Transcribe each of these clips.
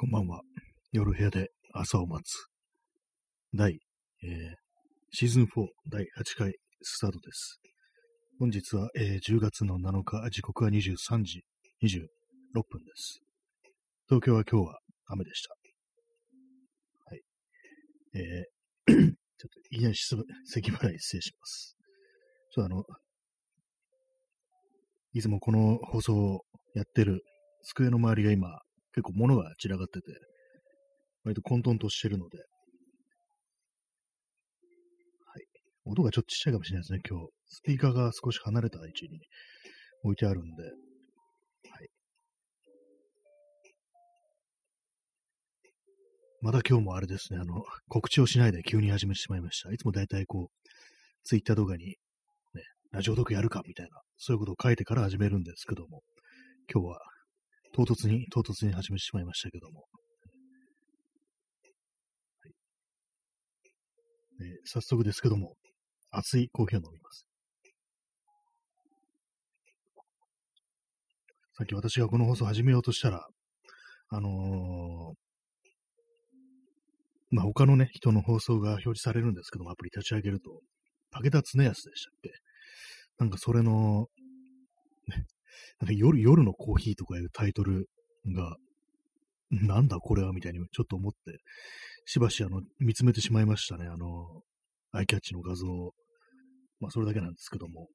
こんばんは。夜部屋で朝を待つ。第、えー、シーズン4第8回スタートです。本日は、えー、10月の7日、時刻は23時26分です。東京は今日は雨でした。はい。えー、ちょっといきなり咳払い失礼します。ちょっとあの、いつもこの放送をやってる机の周りが今、結構物が散らかってて、割と混沌としてるので、はい。音がちょっとちっちゃいかもしれないですね、今日。スピーカーが少し離れた位置に置いてあるんで、はい。また今日もあれですね、あの、告知をしないで急に始めてしまいました。いつもだいたいこう、ツイッター動画に、ね、ラジオ読やるかみたいな、そういうことを書いてから始めるんですけども、今日は唐突に、唐突に始めてしまいましたけども。はいえ、早速ですけども、熱いコーヒーを飲みます。さっき私がこの放送始めようとしたら、あのー、まあ、他のね、人の放送が表示されるんですけども、アプリ立ち上げると、武田恒康でしたっけ？なんかそれの、ね、夜、夜のコーヒーとかいうタイトルが、なんだこれはみたいにちょっと思って、しばしあの、見つめてしまいましたね。あの、アイキャッチの画像を。まあ、それだけなんですけども。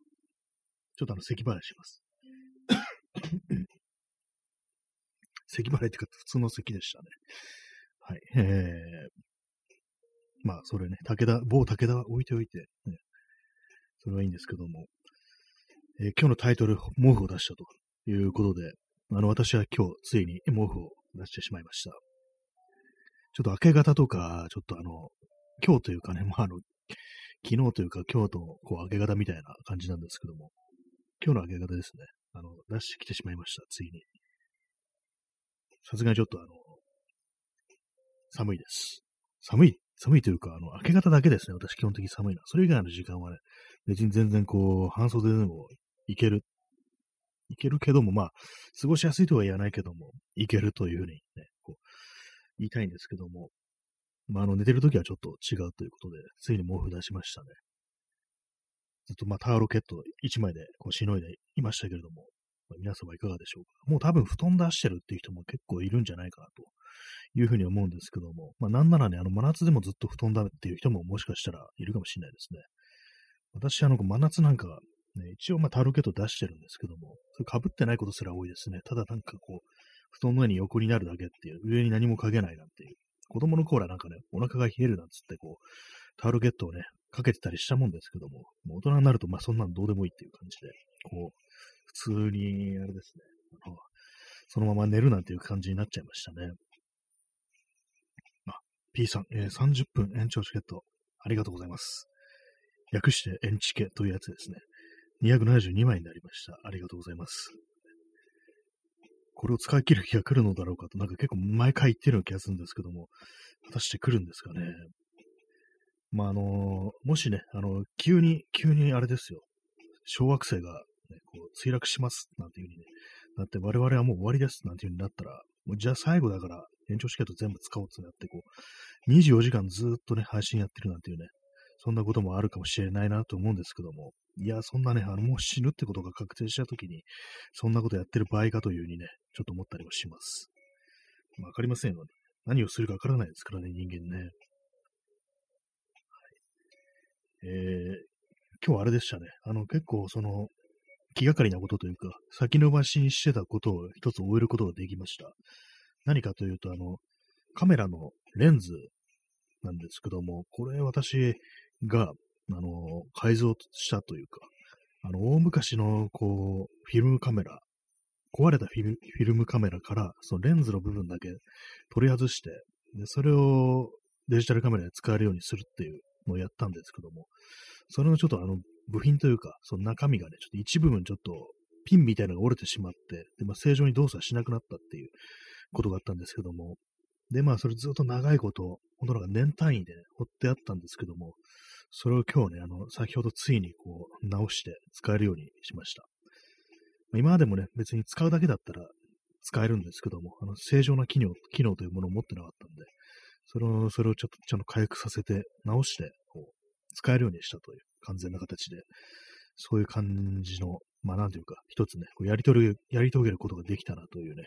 ちょっとあの、咳払いします。咳払いってか、普通の咳でしたね。はい。えー、まあ、それね、武田、某武田は置いておいて、ね、それはいいんですけども、えー、今日のタイトル、毛布を出したということで、あの、私は今日、ついに毛布を出してしまいました。ちょっと明け方とか、ちょっとあの、今日というかね、まあ、あの、昨日というか今日とこう明け方みたいな感じなんですけども、今日の明け方ですね、あの、出してきてしまいました、ついに。さすがにちょっとあの、寒いです。寒い、寒いというか、あの、明け方だけですね、私基本的に寒いな。それ以外の時間はね、別に全然こう、半袖でもいける、いけるけども、まあ、過ごしやすいとは言わないけども、いけるというふうにね、こう、言いたいんですけども、まあ、あの、寝てるときはちょっと違うということで、ついに毛布出しましたね。ずっとまあ、タオルケット1枚でこう、しのいでいましたけれども、まあ、皆様いかがでしょうか。もう多分布団出してるっていう人も結構いるんじゃないかなというふうに思うんですけども、まあ、なんならね、あの、真夏でもずっと布団だっていう人ももしかしたらいるかもしれないですね。私、あの、真夏なんかね、一応、まあ、タルケット出してるんですけども、それ被ってないことすら多いですね。ただなんかこう、布団の上に横になるだけっていう、上に何もかけないなんていう。子供の頃はなんかね、お腹が冷えるなんつってこう、タオルケットをね、かけてたりしたもんですけども、もう大人になると、まあそんなのどうでもいいっていう感じで、こう、普通に、あれですね、あのそのまま寝るなんていう感じになっちゃいましたね。あ、P さん、えー、30分延長チケット、ありがとうございます。略して延チケというやつですね。272枚になりました。ありがとうございます。これを使い切る日が来るのだろうかと、なんか結構毎回言ってるような気がするんですけども、果たして来るんですかね。まあ、あのもしね、あの、急に、急にあれですよ、小惑星が、ね、こう墜落しますなんていう風にね、なって我々はもう終わりですなんていう風になったら、もうじゃあ最後だから延長チケット全部使おうってなって、こう、24時間ずっとね、配信やってるなんていうね、そんなこともあるかもしれないなと思うんですけども、いや、そんなね、あの、もう死ぬってことが確定したときに、そんなことやってる場合かというふうにね、ちょっと思ったりもします。わ、かりませんよね。何をするかわからないですからね、人間ね。はい、えー、今日あれでしたね。あの、結構その、気がかりなことというか、先延ばしにしてたことを一つ終えることができました。何かというと、あの、カメラのレンズなんですけども、これ私が、あの、改造したというか、あの、大昔の、こう、フィルムカメラ、壊れたフィルフィルムカメラから、そのレンズの部分だけ取り外して、で、それをデジタルカメラで使えるようにするっていうのをやったんですけども、それのちょっとあの、部品というか、その中身がね、ちょっと一部分ちょっとピンみたいなのが折れてしまって、で、まあ、正常に動作しなくなったっていうことがあったんですけども、で、まあ、それずっと長いこと、本当なんか年単位で、ね、掘ってあったんですけども、それを今日ね、あの、先ほどついにこう、直して使えるようにしました。まあ、今までもね、別に使うだけだったら、使えるんですけども、あの正常な機能機能というものを持ってなかったんで、それを、それをちょっとちゃんと回復させて、直して、こう、使えるようにしたという完全な形で、そういう感じの、まあなんというか、一つね、こうやりとる、やり遂げることができたなというね、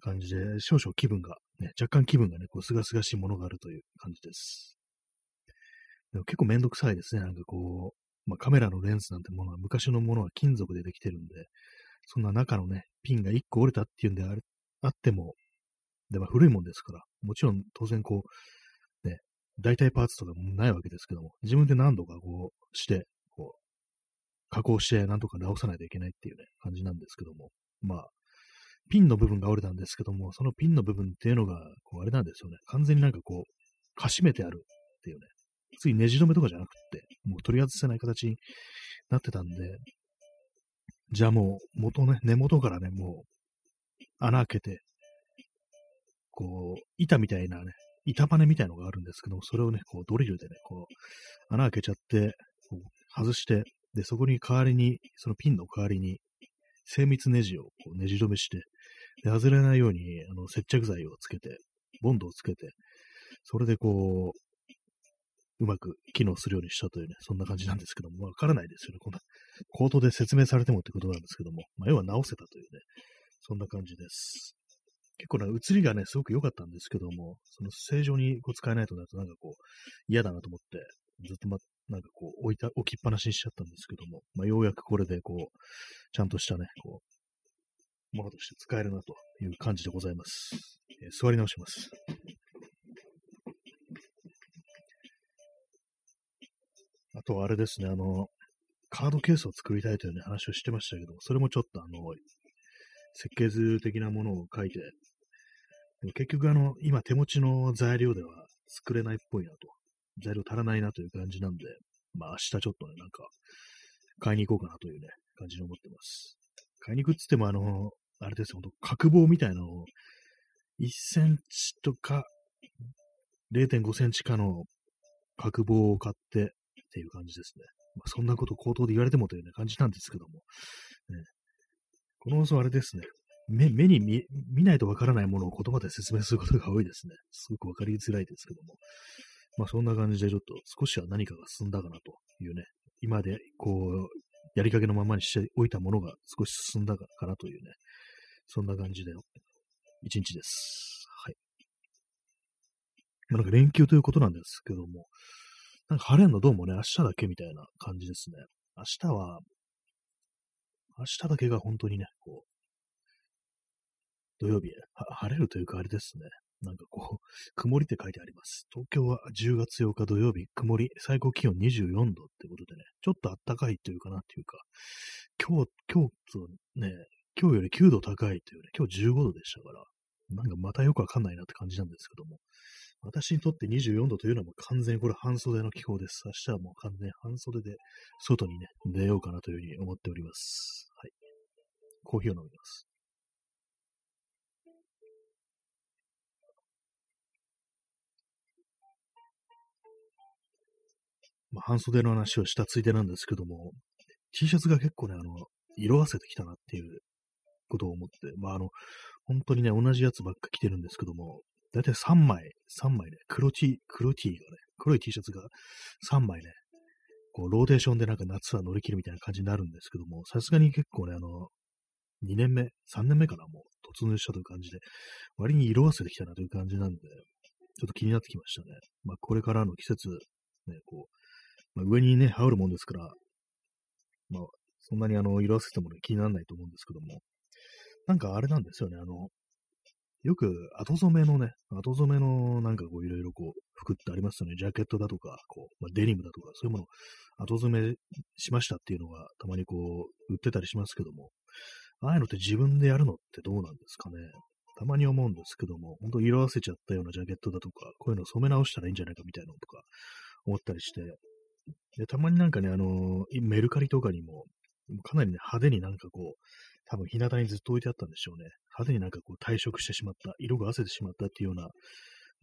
感じで、少々気分が、ね、若干気分がね、こう、すがすがしいものがあるという感じです。でも結構めんどくさいですね。なんかこう、まあカメラのレンズなんてものは昔のものは金属でできてるんで、そんな中のね、ピンが1個折れたっていうんであれあっても、で、まあ古いもんですから、もちろん当然こう、ね、代替パーツとかもないわけですけども、自分で何度かこうして、こう、加工して何とか直さないといけないっていうね、感じなんですけども、まあ、ピンの部分が折れたんですけども、そのピンの部分っていうのが、こう、あれなんですよね。完全になんかこう、かしめてあるっていうね。ついネジ止めとかじゃなくて、もう取り外せない形になってたんで、じゃあもう、元ね、根元からね、もう、穴開けて、こう、板みたいなね、板バネみたいのがあるんですけど、それをね、こう、ドリルでね、こう、穴開けちゃって、こう外して、で、そこに代わりに、そのピンの代わりに、精密ネジをこうネジ止めして、で、外れないように、あの、接着剤をつけて、ボンドをつけて、それでこう、うまく機能するようにしたというね、そんな感じなんですけども、わからないですよね。こんな、コードで説明されてもってことなんですけども、まあ、要は直せたというね、そんな感じです。結構ね、映りがね、すごく良かったんですけども、その正常にこう使えないとなるとなんかこう、嫌だなと思って、ずっとま、なんかこう、置いた、置きっぱなしにしちゃったんですけども、まあ、ようやくこれでこう、ちゃんとしたね、こう、ものとして使えるなという感じでございます。えー、座り直します。あとはあれですね、あの、カードケースを作りたいというね、話をしてましたけど、それもちょっとあの、設計図的なものを書いて、でも結局あの、今手持ちの材料では作れないっぽいなと。材料足らないなという感じなんで、まあ明日ちょっとね、なんか、買いに行こうかなというね、感じに思ってます。買いに行くっつってもあの、あれですよ、ほんと角棒みたいなのを、1センチとか、0.5センチかの角棒を買ってっていう感じですね。まあ、そんなこと口頭で言われてもという、ね、感じなんですけども、ね、この放送あれですね。目目に見見ないとわからないものを言葉で説明することが多いですね。すごくわかりづらいですけども。まあそんな感じでちょっと少しは何かが進んだかなというね。今でこう、やりかけのままにしておいたものが少し進んだかなというね。そんな感じで、一日です。はい。まあ、なんか連休ということなんですけども、なんか晴れんのどうもね、明日だけみたいな感じですね。明日は、明日だけが本当にね、こう、土曜日、晴れるというかあれですね。なんかこう、曇りって書いてあります。東京は10月8日土曜日、曇り、最高気温24度ってことでね、ちょっと暖かいというかなっていうか、今日、今日とね、今日より9度高いというね、今日15度でしたから、なんかまたよくわかんないなって感じなんですけども、私にとって24度というのも完全にこれ半袖の気候です。明日はもう完全に半袖で外にね、出ようかなというふうに思っております。はい。コーヒーを飲みます。まあ、半袖の話をしたついでなんですけども、T シャツが結構ね、あの、色あせてきたなっていうことを思って、まあ、あの、本当にね、同じやつばっか着てるんですけども、だいたい3枚、3枚ね、黒 T、黒 T がね、黒い T シャツが3枚ね、こう、ローテーションでなんか夏は乗り切るみたいな感じになるんですけども、さすがに結構ね、あの、2年目、3年目かな、もう突入したという感じで、割に色あせてきたなという感じなんで、ちょっと気になってきましたね。まあ、これからの季節、ね、こう、まあ、上にね、羽織るもんですから、まあ、そんなにあの、色あせてもね、気にならないと思うんですけども、なんかあれなんですよね、あの、よく後染めのね、後染めのなんかこういろいろこう服ってありますよね。ジャケットだとか、こう、まあ、デニムだとか、そういうもの後染めしましたっていうのがたまにこう売ってたりしますけども、ああいうのって自分でやるのってどうなんですかね。たまに思うんですけども、本当色あせちゃったようなジャケットだとか、こういうの染め直したらいいんじゃないかみたいなのとか思ったりして、でたまになんかね、あのー、メルカリとかにも、かなりね、派手になんかこう、多分日向にずっと置いてあったんでしょうね。派手になんかこう退色してしまった、色が褪せてしまったっていうような、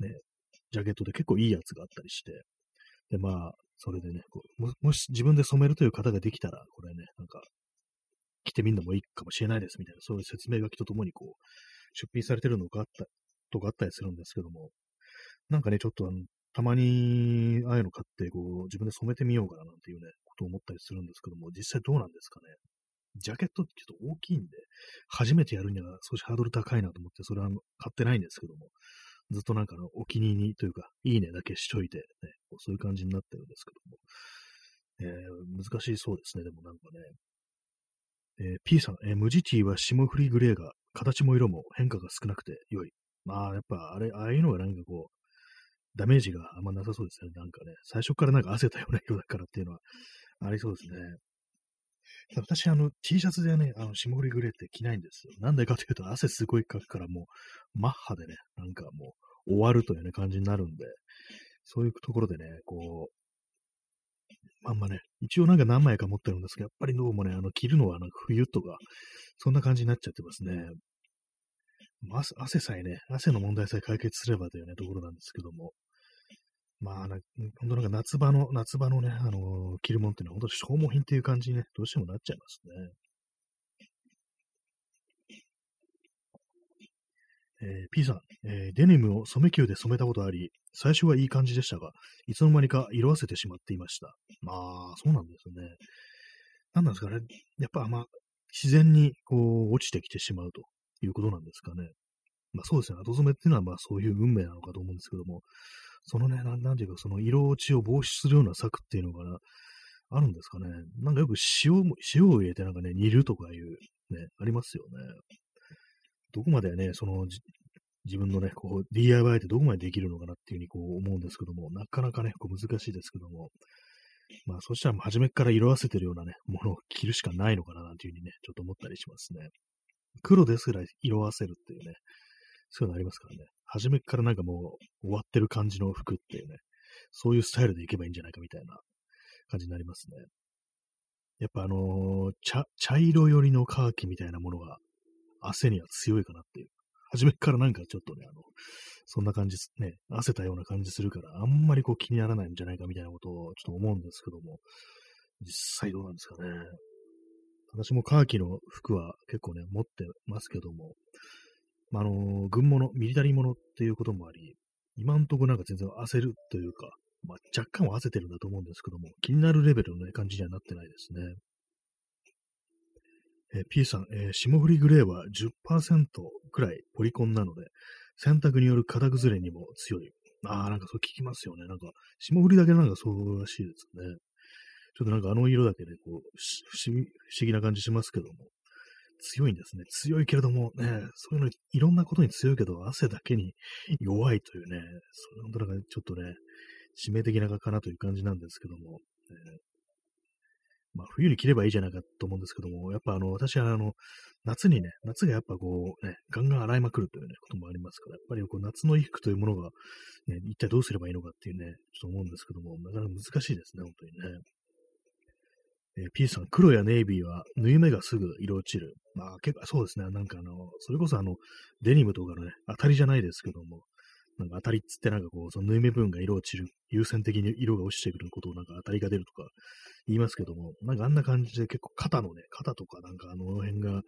ね、ジャケットで結構いいやつがあったりして、で、まあ、それでね、こうももし自分で染めるという方ができたら、これね、なんか、着てみるのもいいかもしれないですみたいな、そういう説明書きとともにこう、出品されてるのがあったとかあったりするんですけども、なんかね、ちょっとあの、たまに、ああいうの買って、こう、自分で染めてみようかななんていうね、ことを思ったりするんですけども、実際どうなんですかね？ジャケットってちょっと大きいんで、初めてやるには少しハードル高いなと思って、それは買ってないんですけども、ずっとなんかのお気に入りというか、いいねだけしといて、ね、そういう感じになってるんですけども、えー、難しいそうですね、でもなんかね。えー、P さん、えー、無地ティは霜降りグレーが形も色も変化が少なくて良い。まあ、やっぱあれ、ああいうのがなんかこう、ダメージがあんまなさそうですね。なんかね、最初からなんか汗たような色だからっていうのはありそうですね。私、あの、T シャツでね、あの、霜降りグレーって着ないんですよ。なんでかというと、汗すごいかくからもう、マッハでね、なんかもう、終わるというね、感じになるんで、そういうところでね、こう、まんまね、一応なんか何枚か持ってるんですけど、やっぱりどうもね、あの、着るのはなんか冬とか、そんな感じになっちゃってますね。汗汗さえね、汗の問題さえ解決すればというね、ところなんですけども、まあ、本当なんか夏場の、夏場のね、あのー、着るもんっていうのは本当消耗品っていう感じにね、どうしてもなっちゃいますね。えー、P さん、えー、デニムを染め球で染めたことあり、最初はいい感じでしたが、いつの間にか色あせてしまっていました。まあ、そうなんですね。なんなんですかね。やっぱ、まあ、自然にこう落ちてきてしまうということなんですかね。まあそうですね。後染めっていうのはまあそういう運命なのかと思うんですけども、そのね、な、なんていうか、その色落ちを防止するような策っていうのが、あるんですかね。なんかよく塩も、塩を入れてなんかね、煮るとかいう、ね、ありますよね。どこまでね、その、自分のね、こう、DIY ってどこまでできるのかなっていうふうにこう思うんですけども、なかなかね、こう難しいですけども、まあ、そしたら初めから色あせてるようなね、ものを着るしかないのかななんていうふうにね、ちょっと思ったりしますね。黒ですら色あせるっていうね、そういうのありますからね。初めからなんかもう終わってる感じの服っていうね、そういうスタイルでいけばいいんじゃないかみたいな感じになりますね。やっぱあのー、茶、茶色寄りのカーキみたいなものが汗には強いかなっていう。初めからなんかちょっとね、あの、そんな感じね、汗たような感じするから、あんまりこう気にならないんじゃないかみたいなことをちょっと思うんですけども、実際どうなんですかね。私もカーキの服は結構ね、持ってますけども、まあ、あの、軍物、ミリタリーものっていうこともあり、今んとこなんか全然焦るというか、まあ、若干は焦ってるんだと思うんですけども、気になるレベルの、ね、感じにはなってないですね。えー、P さん、えー、霜降りグレーは10%くらいポリコンなので、洗濯による型崩れにも強い。ああ、なんかそう聞きますよね。なんか、霜降りだけなんかそうらしいですね。ちょっとなんかあの色だけで、こう、不思議、不思議な感じしますけども。強いんですね。強いけれどもね、そういうの、いろんなことに強いけど、汗だけに弱いというね、それ本当なんかちょっとね、致命的なかなという感じなんですけども、えー、まあ、冬に着ればいいじゃないかと思うんですけども、やっぱあの、私はあの、夏にね、夏がやっぱこうね、ガンガン洗いまくるというね、こともありますから、やっぱりこう夏の衣服というものが、ね、一体どうすればいいのかっていうね、ちょっと思うんですけども、なかなか難しいですね、本当にね。えー、P さん、黒やネイビーは縫い目がすぐ色落ちる。まあ結構そうですね。なんかあの、それこそあの、デニムとかのね、当たりじゃないですけども、なんか当たりっつってなんかこう、その縫い目部分が色落ちる、優先的に色が落ちてくることをなんか当たりが出るとか言いますけども、なんかあんな感じで結構肩のね、肩とかなんかあの辺が、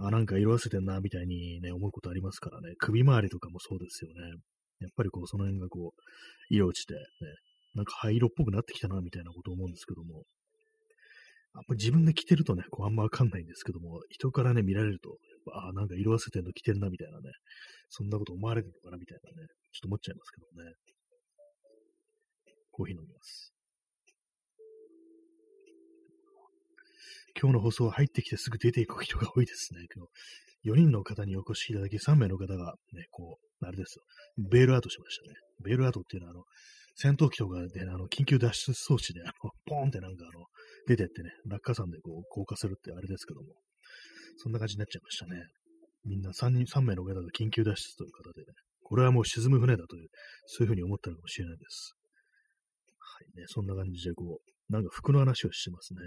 あ、なんか色あせてんな、みたいにね、思うことありますからね、首周りとかもそうですよね。やっぱりこう、その辺がこう、色落ちて、ね、なんか灰色っぽくなってきたな、みたいなこと思うんですけども、あんま自分で着てるとね、こうあんまわかんないんですけども、人からね、見られると、ああ、なんか色あせてんの着てんな、みたいなね、そんなこと思われるのかな、みたいなね、ちょっと思っちゃいますけどね。コーヒー飲みます。今日の放送は入ってきてすぐ出ていく人が多いですね。今日4人の方にお越しいただき、3名の方がね、こう、あれですよ。ベールアウトしましたね。ベールアウトっていうのは、あの、戦闘機とかで、あの、緊急脱出装置で、あの、ポーンってなんかあの、出てってね、落下山でこう、降下するってあれですけども、そんな感じになっちゃいましたね。みんな3人、3名の方が緊急脱出という方でね、これはもう沈む船だという、そういうふうに思ったのかもしれないです。はいね、そんな感じでこう、なんか服の話をしてますね。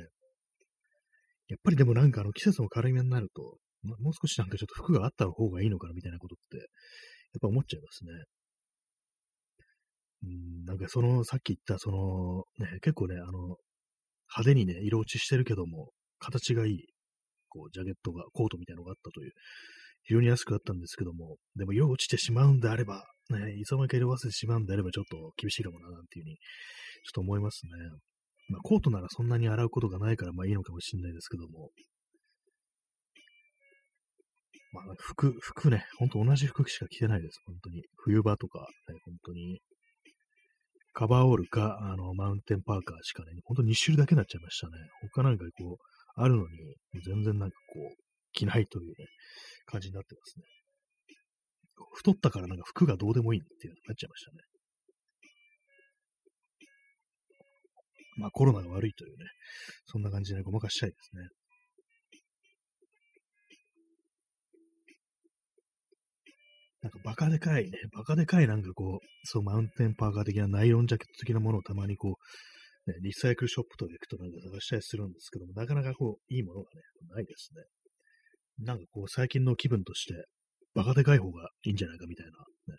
やっぱりでもなんかあの季節の軽めになると、もう少しなんかちょっと服があった方がいいのかなみたいなことって、やっぱ思っちゃいますね。うん、なんかその、さっき言ったその、ね、結構ね、あの、派手にね、色落ちしてるけども、形がいい、こう、ジャケットが、コートみたいなのがあったという非常に安くあったんですけども、でも色落ちてしまうんであれば、ね、いつの間にか色忘れてしまうんであればちょっと厳しいかもな、なんていうふうに、ちょっと思いますね。まあ、コートならそんなに洗うことがないから、まあいいのかもしれないですけども。まあ、服、服ね、ほんと同じ服しか着てないです、本当に。冬場とか、ね、本当に。カバーオールか、あの、マウンテンパーカーしかね、ほんと2種類だけになっちゃいましたね。他なんかこう、あるのに、全然なんかこう、着ないというね、感じになってますね。太ったからなんか服がどうでもいいっていうなっちゃいましたね。まあコロナが悪いというね、そんな感じで、ごまかしたいですね。なんかバカでかいね、バカでかいなんかこう、そうマウンテンパーカー的なナイロンジャケット的なものをたまにこう、ね、リサイクルショップとか行くとなんか探したりするんですけども、なかなかこう、いいものがね、ないですね。なんかこう、最近の気分として、バカでかい方がいいんじゃないかみたいな、ね、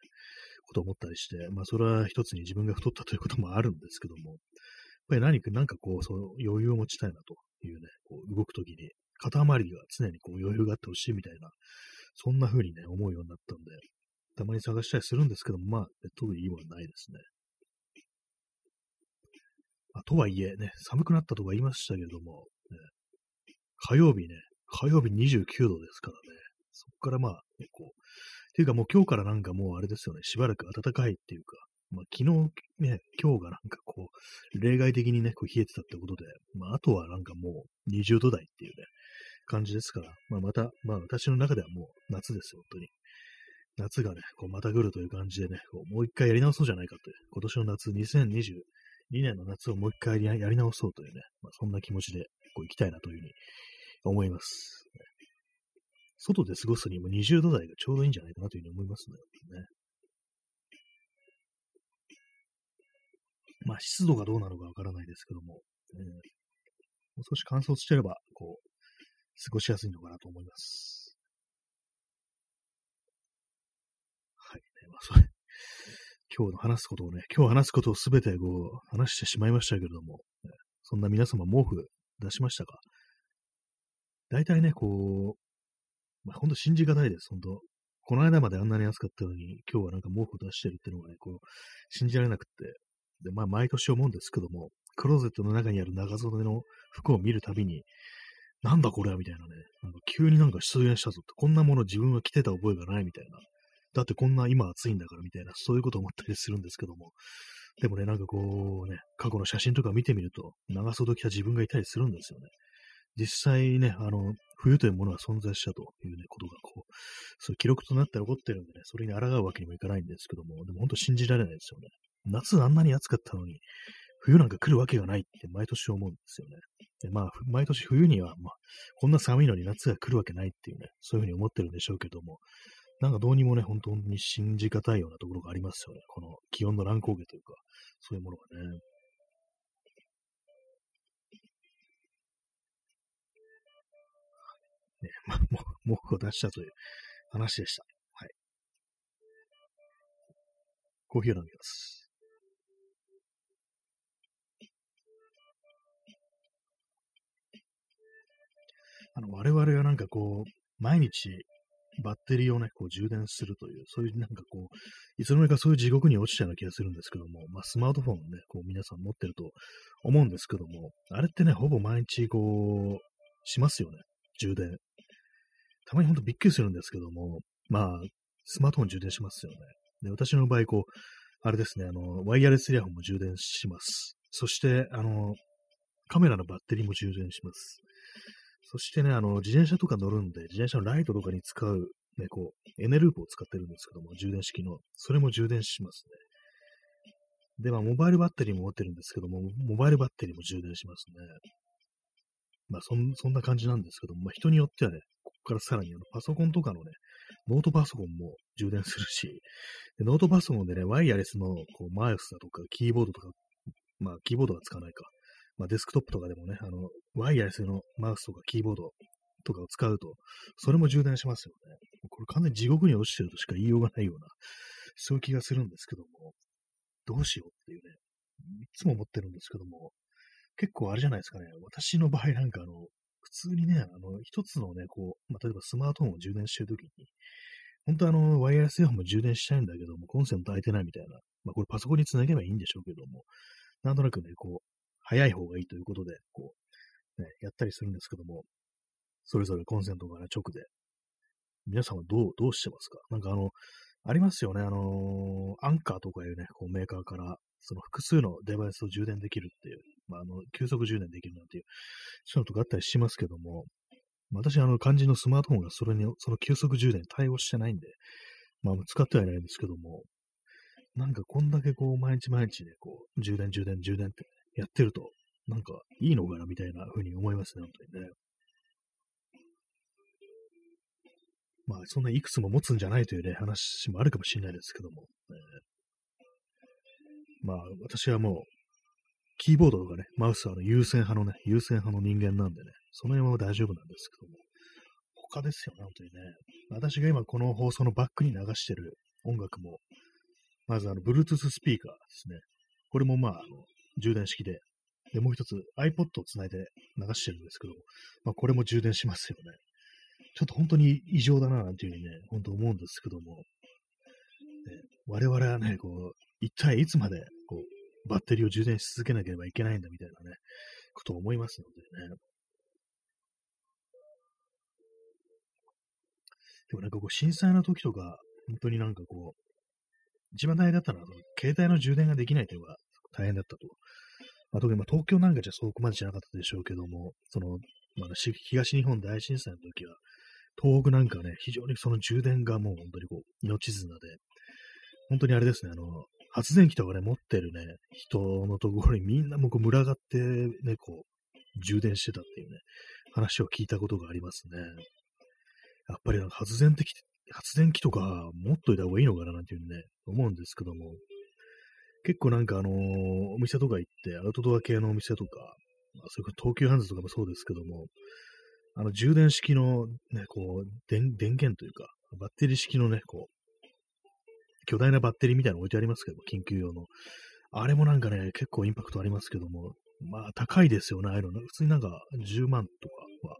ことを思ったりして、まあそれは一つに自分が太ったということもあるんですけども、やっぱり何か、なんかこう、そう余裕を持ちたいなというね、こう動くときに、肩周りが常にこう余裕があってほしいみたいな、そんな風にね、思うようになったんで、たまに探したりするんですけども、まあ、特にいいものはないですね。まあ、とはいえね、寒くなったとか言いましたけれども、ね、火曜日ね、火曜日29度ですからね、そこからまあ、ね、こう、ていうかもう今日からなんかもうあれですよね、しばらく暖かいっていうか、まあ昨日ね、今日がなんかこう、例外的にね、こう冷えてたってことで、まああとはなんかもう20度台っていうね、感じですから、まあまた、まあ私の中ではもう夏ですよ、本当に。夏がね、こうまた来るという感じでね、こうもう一回やり直そうじゃないかという、今年の夏、2022年の夏をもう一回やり直そうというね、まあ、そんな気持ちでこう行きたいなというふうに思います。外で過ごすにも20度台がちょうどいいんじゃないかなというふうに思いますね。まあ、湿度がどうなのかわからないですけども、えー、もう少し乾燥してれば、こう、過ごしやすいのかなと思います。まあ、それ、今日の話すことをね、今日話すことをすべてこう、話してしまいましたけれども、ね、そんな皆様毛布出しましたか？大体ね、こう、まあ、ほんと信じがたいです、ほんと。この間まであんなに暑かったのに、今日はなんか毛布出してるっていうのがね、こう、信じられなくって。で、まあ、毎年思うんですけども、クローゼットの中にある長袖の服を見るたびに、なんだこれはみたいなね、なんか急になんか出現したぞって、こんなもの自分は着てた覚えがないみたいな、だってこんな今暑いんだからみたいな、そういうこと思ったりするんですけども。でもね、なんかこうね、過去の写真とか見てみると、長袖着た自分がいたりするんですよね。実際ね、あの、冬というものは存在したというね、ことがこう、そういう記録となって起こってるんでね、それに抗うわけにもいかないんですけども、でも本当信じられないですよね。夏あんなに暑かったのに、冬なんか来るわけがないって毎年思うんですよね。でまあ、毎年冬には、まあ、こんな寒いのに夏が来るわけないっていうね、そういうふうに思ってるんでしょうけども、なんかどうにもね、本当に信じがたいようなところがありますよね。この気温の乱高下というか、そういうものがね。ね、ま あ、もう、もう出したという話でした。はい。コーヒーを飲みます。あの、我々はなんかこう、毎日バッテリーをね、こう充電するという、そういうなんかこう、いつの間にかそういう地獄に落ちたような気がするんですけども、まあスマートフォンをね、こう皆さん持ってると思うんですけども、あれってね、ほぼ毎日こう、しますよね、充電。たまにほんとびっくりするんですけども、まあ、スマートフォン充電しますよね。で、私の場合、こう、あれですね、あの、ワイヤレスイヤホンも充電します。そして、あの、カメラのバッテリーも充電します。そしてね、あの、自転車とか乗るんで、自転車のライトとかに使う、ね、こう、エネループを使ってるんですけども、充電式の。それも充電しますね。で、まあ、モバイルバッテリーも持ってるんですけども、モバイルバッテリーも充電しますね。まあ、そんそんな感じなんですけども、まあ、人によってはね、ここからさらにあのパソコンとかのね、ノートパソコンも充電するし、でノートパソコンでね、ワイヤレスのこうマウスだとか、キーボードとか、まあ、キーボードは使わないか。まあ、デスクトップとかでもね、あの、ワイヤレスのマウスとかキーボードとかを使うと、それも充電しますよね。これ完全に地獄に落ちてるとしか言いようがないような、そういう気がするんですけども、どうしようっていうね、いつも思ってるんですけども、結構あれじゃないですかね、私の場合なんかあの、普通にね、あの、一つのね、こう、まあ、例えばスマートフォンを充電してるときに、本当はあの、ワイヤレスイヤホンも充電したいんだけども、コンセント空いてないみたいな、まあ、これパソコンにつなげばいいんでしょうけども、なんとなくね、こう、早い方がいいということで、こう、ね、やったりするんですけども、それぞれコンセントから直で。皆さんはどう、どうしてますか？なんかあの、ありますよね、あのー、アンカーとかいうね、こうメーカーから、その複数のデバイスを充電できるっていう、まあ、あの、急速充電できるなんていう、そういうのとかあったりしますけども、私、あの、肝心のスマートフォンがそれに、その急速充電対応してないんで、まあ、使ってはいないんですけども、なんかこんだけこう、毎日毎日ね、こう、充電、充電、充電ってねやってると、なんかいいのかなみたいな風に思いますね、本当にね。まあ、そんないくつも持つんじゃないというね、話もあるかもしれないですけども、ね、まあ、私はもう、キーボードとかね、マウスはあの優先派のね、優先派の人間なんでね、その辺は大丈夫なんですけども、他ですよね、本当にね。私が今この放送のバックに流してる音楽も、まずあの、Bluetooth スピーカーですね。これもまあ、あの、充電式で、で、もう一つ iPod をつないで流してるんですけど、まあ、これも充電しますよね。ちょっと本当に異常だな、なんていうふうにね、本当思うんですけども、ね、我々はね、こう、一体いつまで、こう、バッテリーを充電し続けなければいけないんだみたいなね、ことを思いますのでね。でもなんかこう、震災の時とか、本当になんかこう、一番大変だったのは、携帯の充電ができないというのが大変だったと。まあ、特にま東京なんかじゃそこまでじゃなかったでしょうけども、その、まあ、東日本大震災の時は、東北なんかね、非常にその充電がもう本当にこう、命綱で、本当にあれですね、あの、発電機とかね、持ってるね、人のところにみんなもこう群がってね、こう、充電してたっていうね、話を聞いたことがありますね。やっぱりなんか発電的、発電機とか持っといた方がいいのかななんていうね、思うんですけども、結構なんかあのー、お店とか行って、アウトドア系のお店とか、まあ、それから東急ハンズとかもそうですけども、あの、充電式のね、こう、電、電源というか、バッテリー式のね、こう、巨大なバッテリーみたいなの置いてありますけど緊急用の。あれもなんかね、結構インパクトありますけども、まあ、高いですよね、ああいうの。普通になんか10万とかは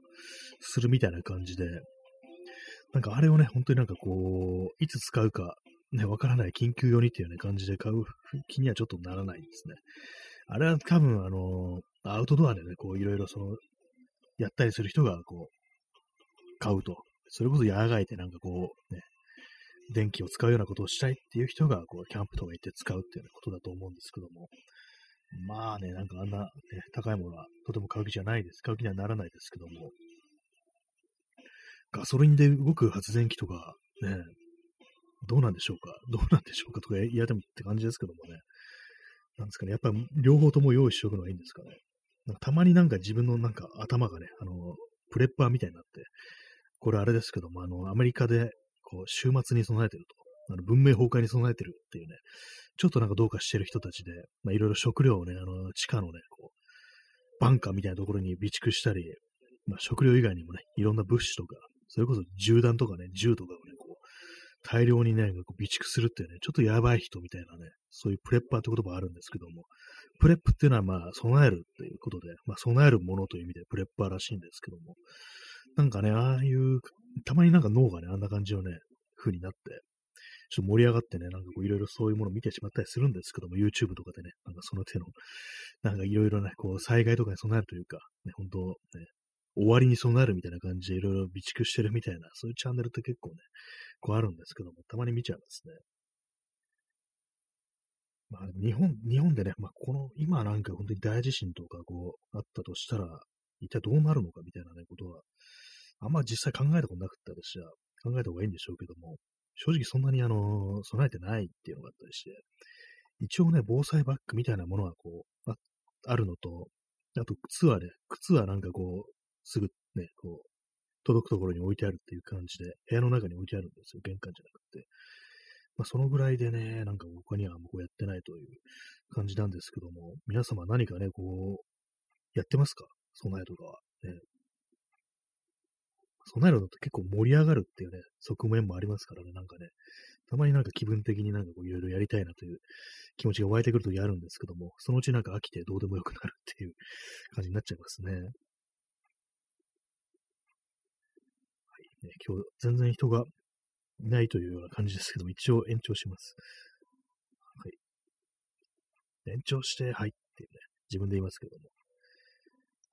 するみたいな感じで、なんかあれをね、本当になんかこう、いつ使うか、ね、わからない緊急用にっていうね、感じで買う気にはちょっとならないですね。あれは多分、あの、アウトドアでね、こう、いろいろその、やったりする人が、こう、買うと。それこそ野外でなんかこう、ね、電気を使うようなことをしたいっていう人が、こう、キャンプとか行って使うっていうことだと思うんですけども。まあね、なんかあんな、ね、高いものはとても買う気じゃないです。買う気にはならないですけども。ガソリンで動く発電機とか、ね、どうなんでしょうか？どうなんでしょうか？とか言われてもって感じですけどもね。なんですかね。やっぱり両方とも用意しておくのがいいんですかね。なんかたまになんか自分のなんか頭がね、あの、プレッパーみたいになって、これあれですけども、あの、アメリカで、こう、週末に備えてると、あの文明崩壊に備えてるっていうね、ちょっとなんかどうかしてる人たちで、まあ、いろいろ食料をね、あの、地下のね、こう、バンカーみたいなところに備蓄したり、まあ、食料以外にもね、いろんな物資とか、それこそ銃弾とかね、銃とかをね、大量にね、こう備蓄するっていうね、ちょっとやばい人みたいなね、そういう prepper って言葉あるんですけども、 prep っていうのはまあ、備えるっていうことで、まあ、備えるものという意味で prepper らしいんですけども、なんかね、ああいう、たまになんか脳がね、あんな感じのね、風になって、ちょっと盛り上がってね、なんかこういろいろそういうものを見てしまったりするんですけども、YouTube とかでね、なんかその手の、なんかいろいろね、こう災害とかに備えるというか、ね、本当ね、終わりに備えるみたいな感じでいろいろ備蓄してるみたいな、そういうチャンネルって結構ね、こうあるんですけども、たまに見ちゃうんですね。まあ、日本、日本でね、まあ、この、今なんか本当に大地震とかこう、あったとしたら、一体どうなるのかみたいなね、ことは、あんま実際考えたことなかったですし、考えた方がいいんでしょうけども、正直そんなにあの、備えてないっていうのがあったりして、一応ね、防災バッグみたいなものはこう、ああるのと、あと靴はね、靴はなんかこう、すぐね、こう、届くところに置いてあるっていう感じで、部屋の中に置いてあるんですよ、玄関じゃなくて。まあ、そのぐらいでね、なんか他にはもうやってないという感じなんですけども、皆様何かね、こう、やってますか？備えとかは。ね。備えるのって結構盛り上がるっていうね、側面もありますからね、なんかね、たまになんか気分的になんかこういろいろやりたいなという気持ちが湧いてくるときあるんですけども、そのうちなんか飽きてどうでもよくなるっていう感じになっちゃいますね。ね、今日全然人がいないというような感じですけども、一応延長します。はい。延長して、はいってね、自分で言いますけども。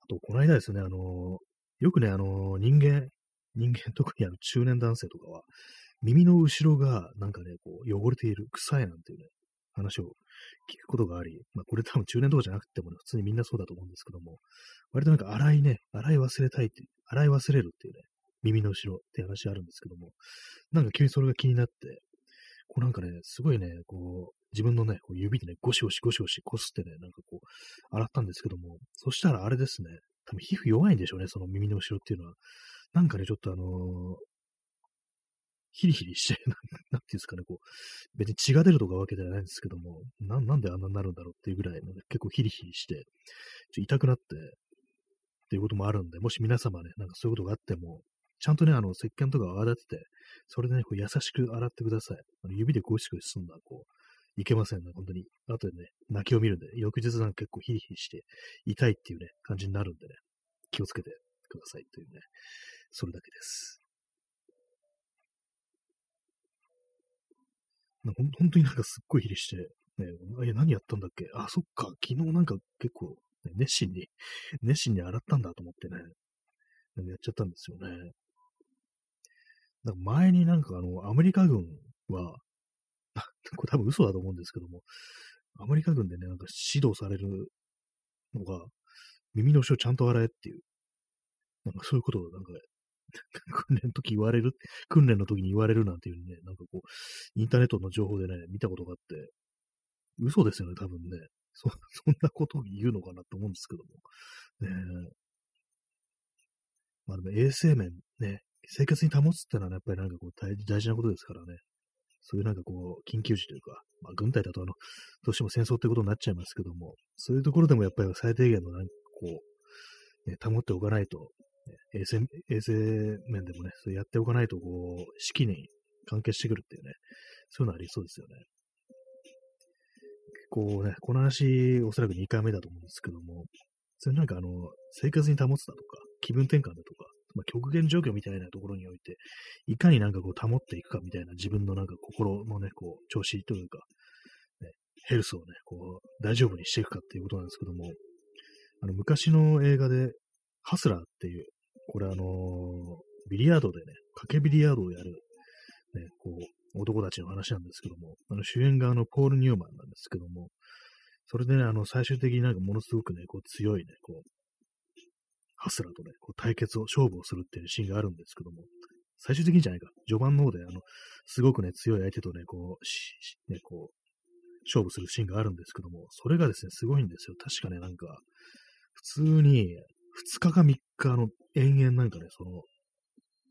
あと、この間ですね、あのよくね、あの人間、人間、特にあの中年男性とかは、耳の後ろがなんかね、こう、汚れている、臭いなんていうね、話を聞くことがあり、まあこれ多分中年とかじゃなくてもね、普通にみんなそうだと思うんですけども、割となんか洗いね、洗い忘れたいって、洗い忘れるっていうね、耳の後ろって話あるんですけども、なんか急にそれが気になって、こうなんかね、すごいね、こう、自分のね、こう指でね、ゴシゴシゴシゴシこすってね、なんかこう、洗ったんですけども、そしたらあれですね、多分皮膚弱いんでしょうね、その耳の後ろっていうのは。なんかね、ちょっとあのー、ヒリヒリして、なんていうんですかね、こう、別に血が出るとかわけではないんですけども、ななんであんなになるんだろうっていうぐらいの、ね、結構ヒリヒリして、ちょ痛くなって、っていうこともあるんで、もし皆様ね、なんかそういうことがあっても、ちゃんとね、あの、石鹸とか泡立てて、それでね、こう優しく洗ってください。あの指でゴシゴシすんだ、こう、いけませんね、本当に。後でね、泣きを見るんで、翌日なんか結構ヒリヒリして、痛いっていうね、感じになるんでね、気をつけてくださいというね、それだけです。な本当になんかすっごいヒリして、ね、いや、何やったんだっけ？あ、そっか、昨日なんか結構、ね、熱心に、熱心に洗ったんだと思ってね、やっちゃったんですよね。なんか前になんかあの、アメリカ軍は、これ多分嘘だと思うんですけども、アメリカ軍でね、なんか指導されるのが、耳の後ろちゃんと洗えっていう、なんかそういうことをなんか、訓練の時言われる、訓練の時に言われるなんていうね、なんかこう、インターネットの情報でね、見たことがあって、嘘ですよね、多分ね。そ、そんなことを言うのかなと思うんですけども。ねまあでも衛生面ね、生活に保つってのは、ね、やっぱりなんかこう大大事なことですからね。そういうなんかこう、緊急時というか、まあ軍隊だとあの、どうしても戦争ってことになっちゃいますけども、そういうところでもやっぱり最低限のなんかこう、ね、保っておかないと、ね、衛生、衛生面でもね、そうやっておかないと、こう、士気に関係してくるっていうね、そういうのありそうですよね。こうね、この話、おそらく2回目だと思うんですけども、それなんかあの、生活に保つだとか、気分転換だとか、まあ、極限状況みたいなところにおいて、いかになんかこう保っていくかみたいな自分のなんか心のね、こう、調子というか、ね、ヘルスをね、こう、大丈夫にしていくかっていうことなんですけども、あの、昔の映画で、ハスラーっていう、これあのー、ビリヤードでね、掛けビリヤードをやる、ね、こう、男たちの話なんですけども、あの主演があの、ポール・ニューマンなんですけども、それでね、あの、最終的になんかものすごくね、こう強いね、こう、ハスラーとね、こう対決を、勝負をするっていうシーンがあるんですけども、最終的にじゃないか、序盤の方で、あの、すごくね、強い相手とね、こう、ね、こう、勝負するシーンがあるんですけども、それがですね、すごいんですよ。確かね、なんか、普通に、2日か3日、の、延々なんかね、その、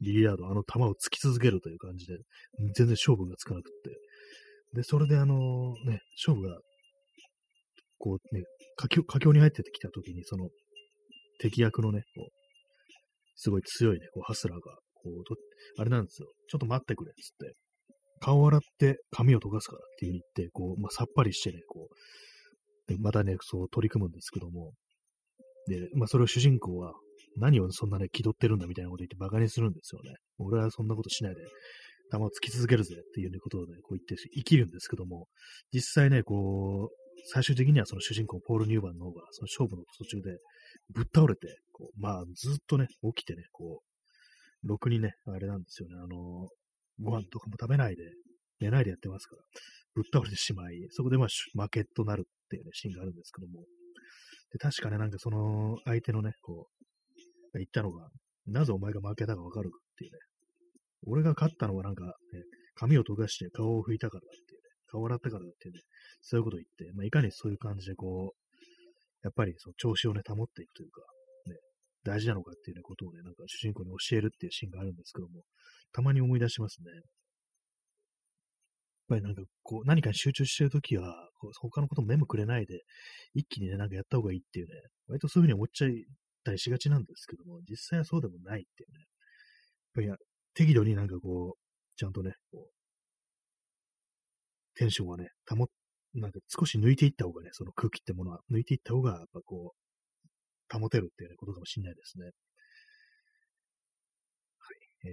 ビリヤード、あの球を突き続けるという感じで、全然勝負がつかなくって。で、それであの、ね、勝負が、こうね、佳境佳境に入ってきた時に、その、敵役のね、こう、すごい強いね、こう、ハスラーが、こう、あれなんですよ。ちょっと待ってくれ、つって。顔を洗って髪を溶かすからっていう風に言って、こう、まあ、さっぱりしてね、こう、またね、そう取り組むんですけども、で、まあ、それを主人公は、何をそんなね、気取ってるんだみたいなこと言って馬鹿にするんですよね。俺はそんなことしないで、弾を突き続けるぜっていう、ことをね、こう言って生きるんですけども、実際ね、こう、最終的にはその主人公、ポール・ニューバンの方が、その勝負の途中で、ぶっ倒れて、こうまあ、ずっとね、起きてね、こう、ろくにね、あれなんですよね、あの、ご飯とかも食べないで、寝ないでやってますから、ぶっ倒れてしまい、そこでまあ、負けとなるっていうね、シーンがあるんですけども、で、確かね、なんかその、相手のね、こう、言ったのが、なぜお前が負けたかわかるっていうね、俺が勝ったのはなんか、ね、髪を溶かして顔を拭いたからだっていうね、顔を洗ったからだっていうね、そういうことを言って、まあ、いかにそういう感じでこう、やっぱりその調子をね、保っていくというか、ね、大事なのかっていう、ね、ことをね、なんか主人公に教えるっていうシーンがあるんですけども、たまに思い出しますね。やっぱりなんかこう、何かに集中してるときは、他のことも目もくれないで、一気にね、なんかやった方がいいっていうね、割とそういうふうに思っちゃったりしがちなんですけども、実際はそうでもないっていうね。やっぱり適度になんかこう、ちゃんとね、こう、テンションはね、保っなんか少し抜いていった方がね、その空気ってものは抜いていった方が、やっぱこう、保てるっていう、ね、ことかもしれないですね。はい。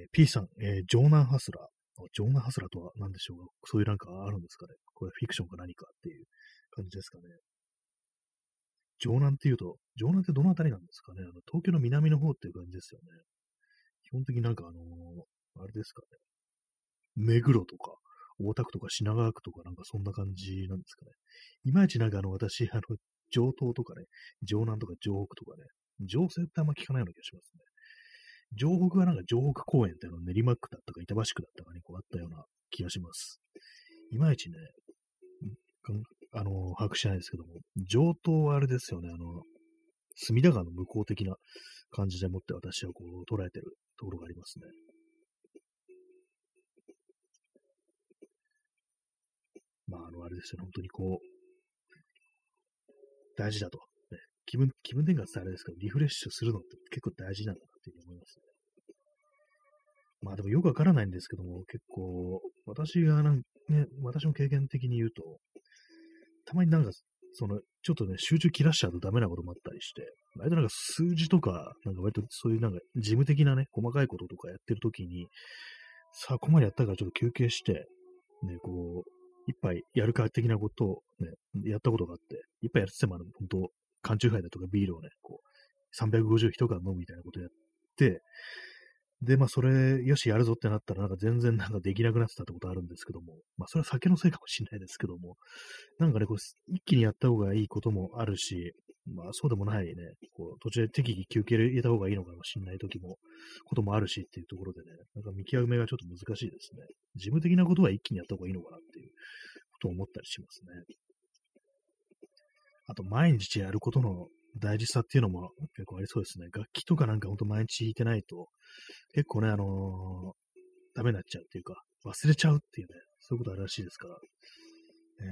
えー、P さん、えー、城南ハスラー。城南ハスラーとは何でしょうか？そういうなんかあるんですかね？これフィクションか何かっていう感じですかね。城南っていうと、城南ってどのあたりなんですかね？あの東京の南の方っていう感じですよね。基本的になんかあのー、あれですかね。目黒とか、大田区とか品川区とかなんかそんな感じなんですかね。いまいちなんかあの私、あの、上東とかね、城南とか城北とかね、城西ってあんま聞かないような気がしますね。城北はなんか城北公園ってあの練馬区だったか板橋区だったかにこうあったような気がします。いまいちね、あの、把握してないですけども、上東はあれですよね、あの、隅田川の向こう的な感じでもって私はこう捉えてるところがありますね。まあ、あの、あれですよね、本当にこう、大事だと。ね、気分、気分転換ってあれですけど、リフレッシュするのって結構大事なんだなっていうふうに思いますね。まあでもよくわからないんですけども、結構、私がなん、ね、私の経験的に言うと、たまになんか、その、ちょっとね、集中切らしちゃうとダメなこともあったりして、割となんか数字とか、なんか割とそういうなんか事務的なね、細かいこととかやってるときに、さあ、ここまでやったからちょっと休憩して、ね、こう、いっぱいやるか的なことをね、やったことがあって、いっぱいやっててもあの、本当缶中杯だとかビールをね、こう、350一缶飲むみたいなことやって、で、まあ、それ、よし、やるぞってなったら、なんか全然なんかできなくなってたってことあるんですけども、まあ、それは酒のせいかもしれないですけども、なんかね、こう、一気にやった方がいいこともあるし、まあ、そうでもないね、こう、途中で適宜休憩入れた方がいいのかもしれない時も、こともあるしっていうところでね、なんか見極めがちょっと難しいですね。事務的なことは一気にやった方がいいのかなっていうことを思ったりしますね。あと、毎日やることの大事さっていうのも結構ありそうですね。楽器とかなんかほんと毎日弾いてないと、結構ね、あのー、ダメになっちゃうっていうか、忘れちゃうっていうね、そういうことあるらしいですから。え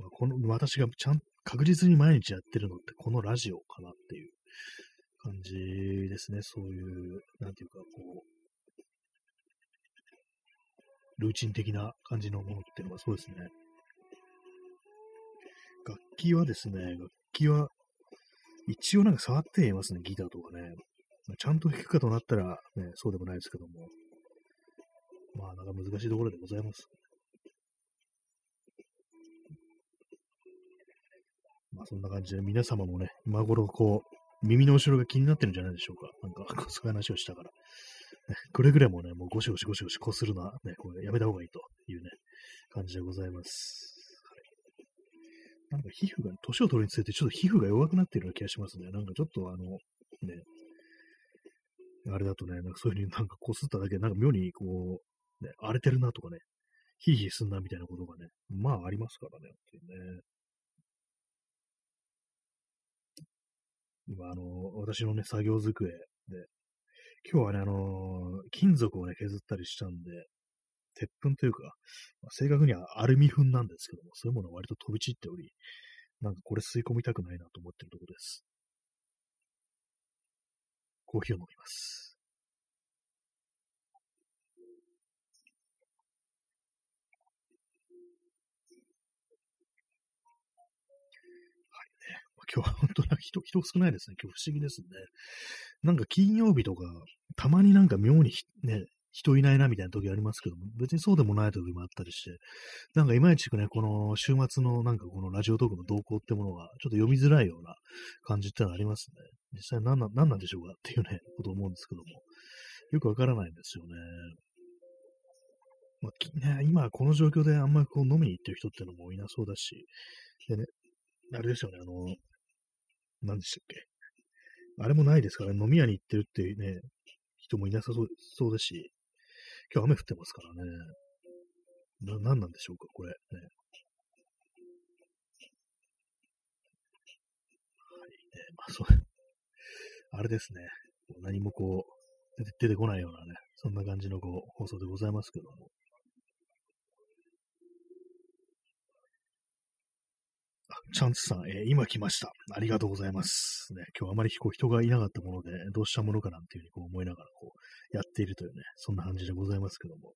ー、ま、この、私がちゃん、確実に毎日やってるのってこのラジオかなっていう感じですね。そういう、なんていうか、こう、ルーチン的な感じのものっていうのはそうですね。楽器はですね、楽器は、一応なんか触っていますね、ギターとかね。ちゃんと弾くかとなったら、ね、そうでもないですけども。まあ、なんか難しいところでございます。まあ、そんな感じで皆様もね、今頃こう、耳の後ろが気になってるんじゃないでしょうか。なんか、そういう話をしたから。ね、くれぐれもね、もうゴシゴシゴシゴシこするのはね、これやめた方がいいというね、感じでございます。なんか皮膚が、年を取るにつれてちょっと皮膚が弱くなっているような気がしますね。なんかちょっとあの、ね、あれだとね、なんかそういうふうになんかこすっただけで、なんか妙にこう、ね、荒れてるなとかね、ヒーヒーすんなみたいなことがね、まあありますからね、本当にね。今、あの、私のね、作業机で、今日はね、あの金属をね、削ったりしたんで、鉄粉というか、まあ、正確にはアルミ粉なんですけども、そういうものは割と飛び散っており、なんかこれ吸い込みたくないなと思ってるところです。コーヒーを飲みます。今日は本当に人、人少ないですね。今日不思議ですね。なんか金曜日とか、たまになんか妙にね、人いないなみたいな時ありますけども、別にそうでもない時もあったりして、なんかいまいちくね、この週末のなんかこのラジオトークの動向ってものがちょっと読みづらいような感じってのはありますね。実際何な何なんでしょうかっていうね、こと思うんですけども、よくわからないんですよね。まあ、ね、今この状況であんまりこう飲みに行ってる人ってのもいなそうだし、でね、あれですよね、あの、何でしたっけ。あれもないですからね、飲み屋に行ってるってね、人もいなさそうそうですし、今日雨降ってますからね。な、何なんでしょうか、これ。ね、はい、ね。まあ、そう、あれですね。何もこう、出て出てこないようなね、そんな感じのこう、放送でございますけども。チャンスさん、えー、今来ました。ありがとうございます。ね、今日あまりこう人がいなかったもので、どうしたものかなんていうふうにこう思いながらこうやっているというね、そんな感じでございますけども。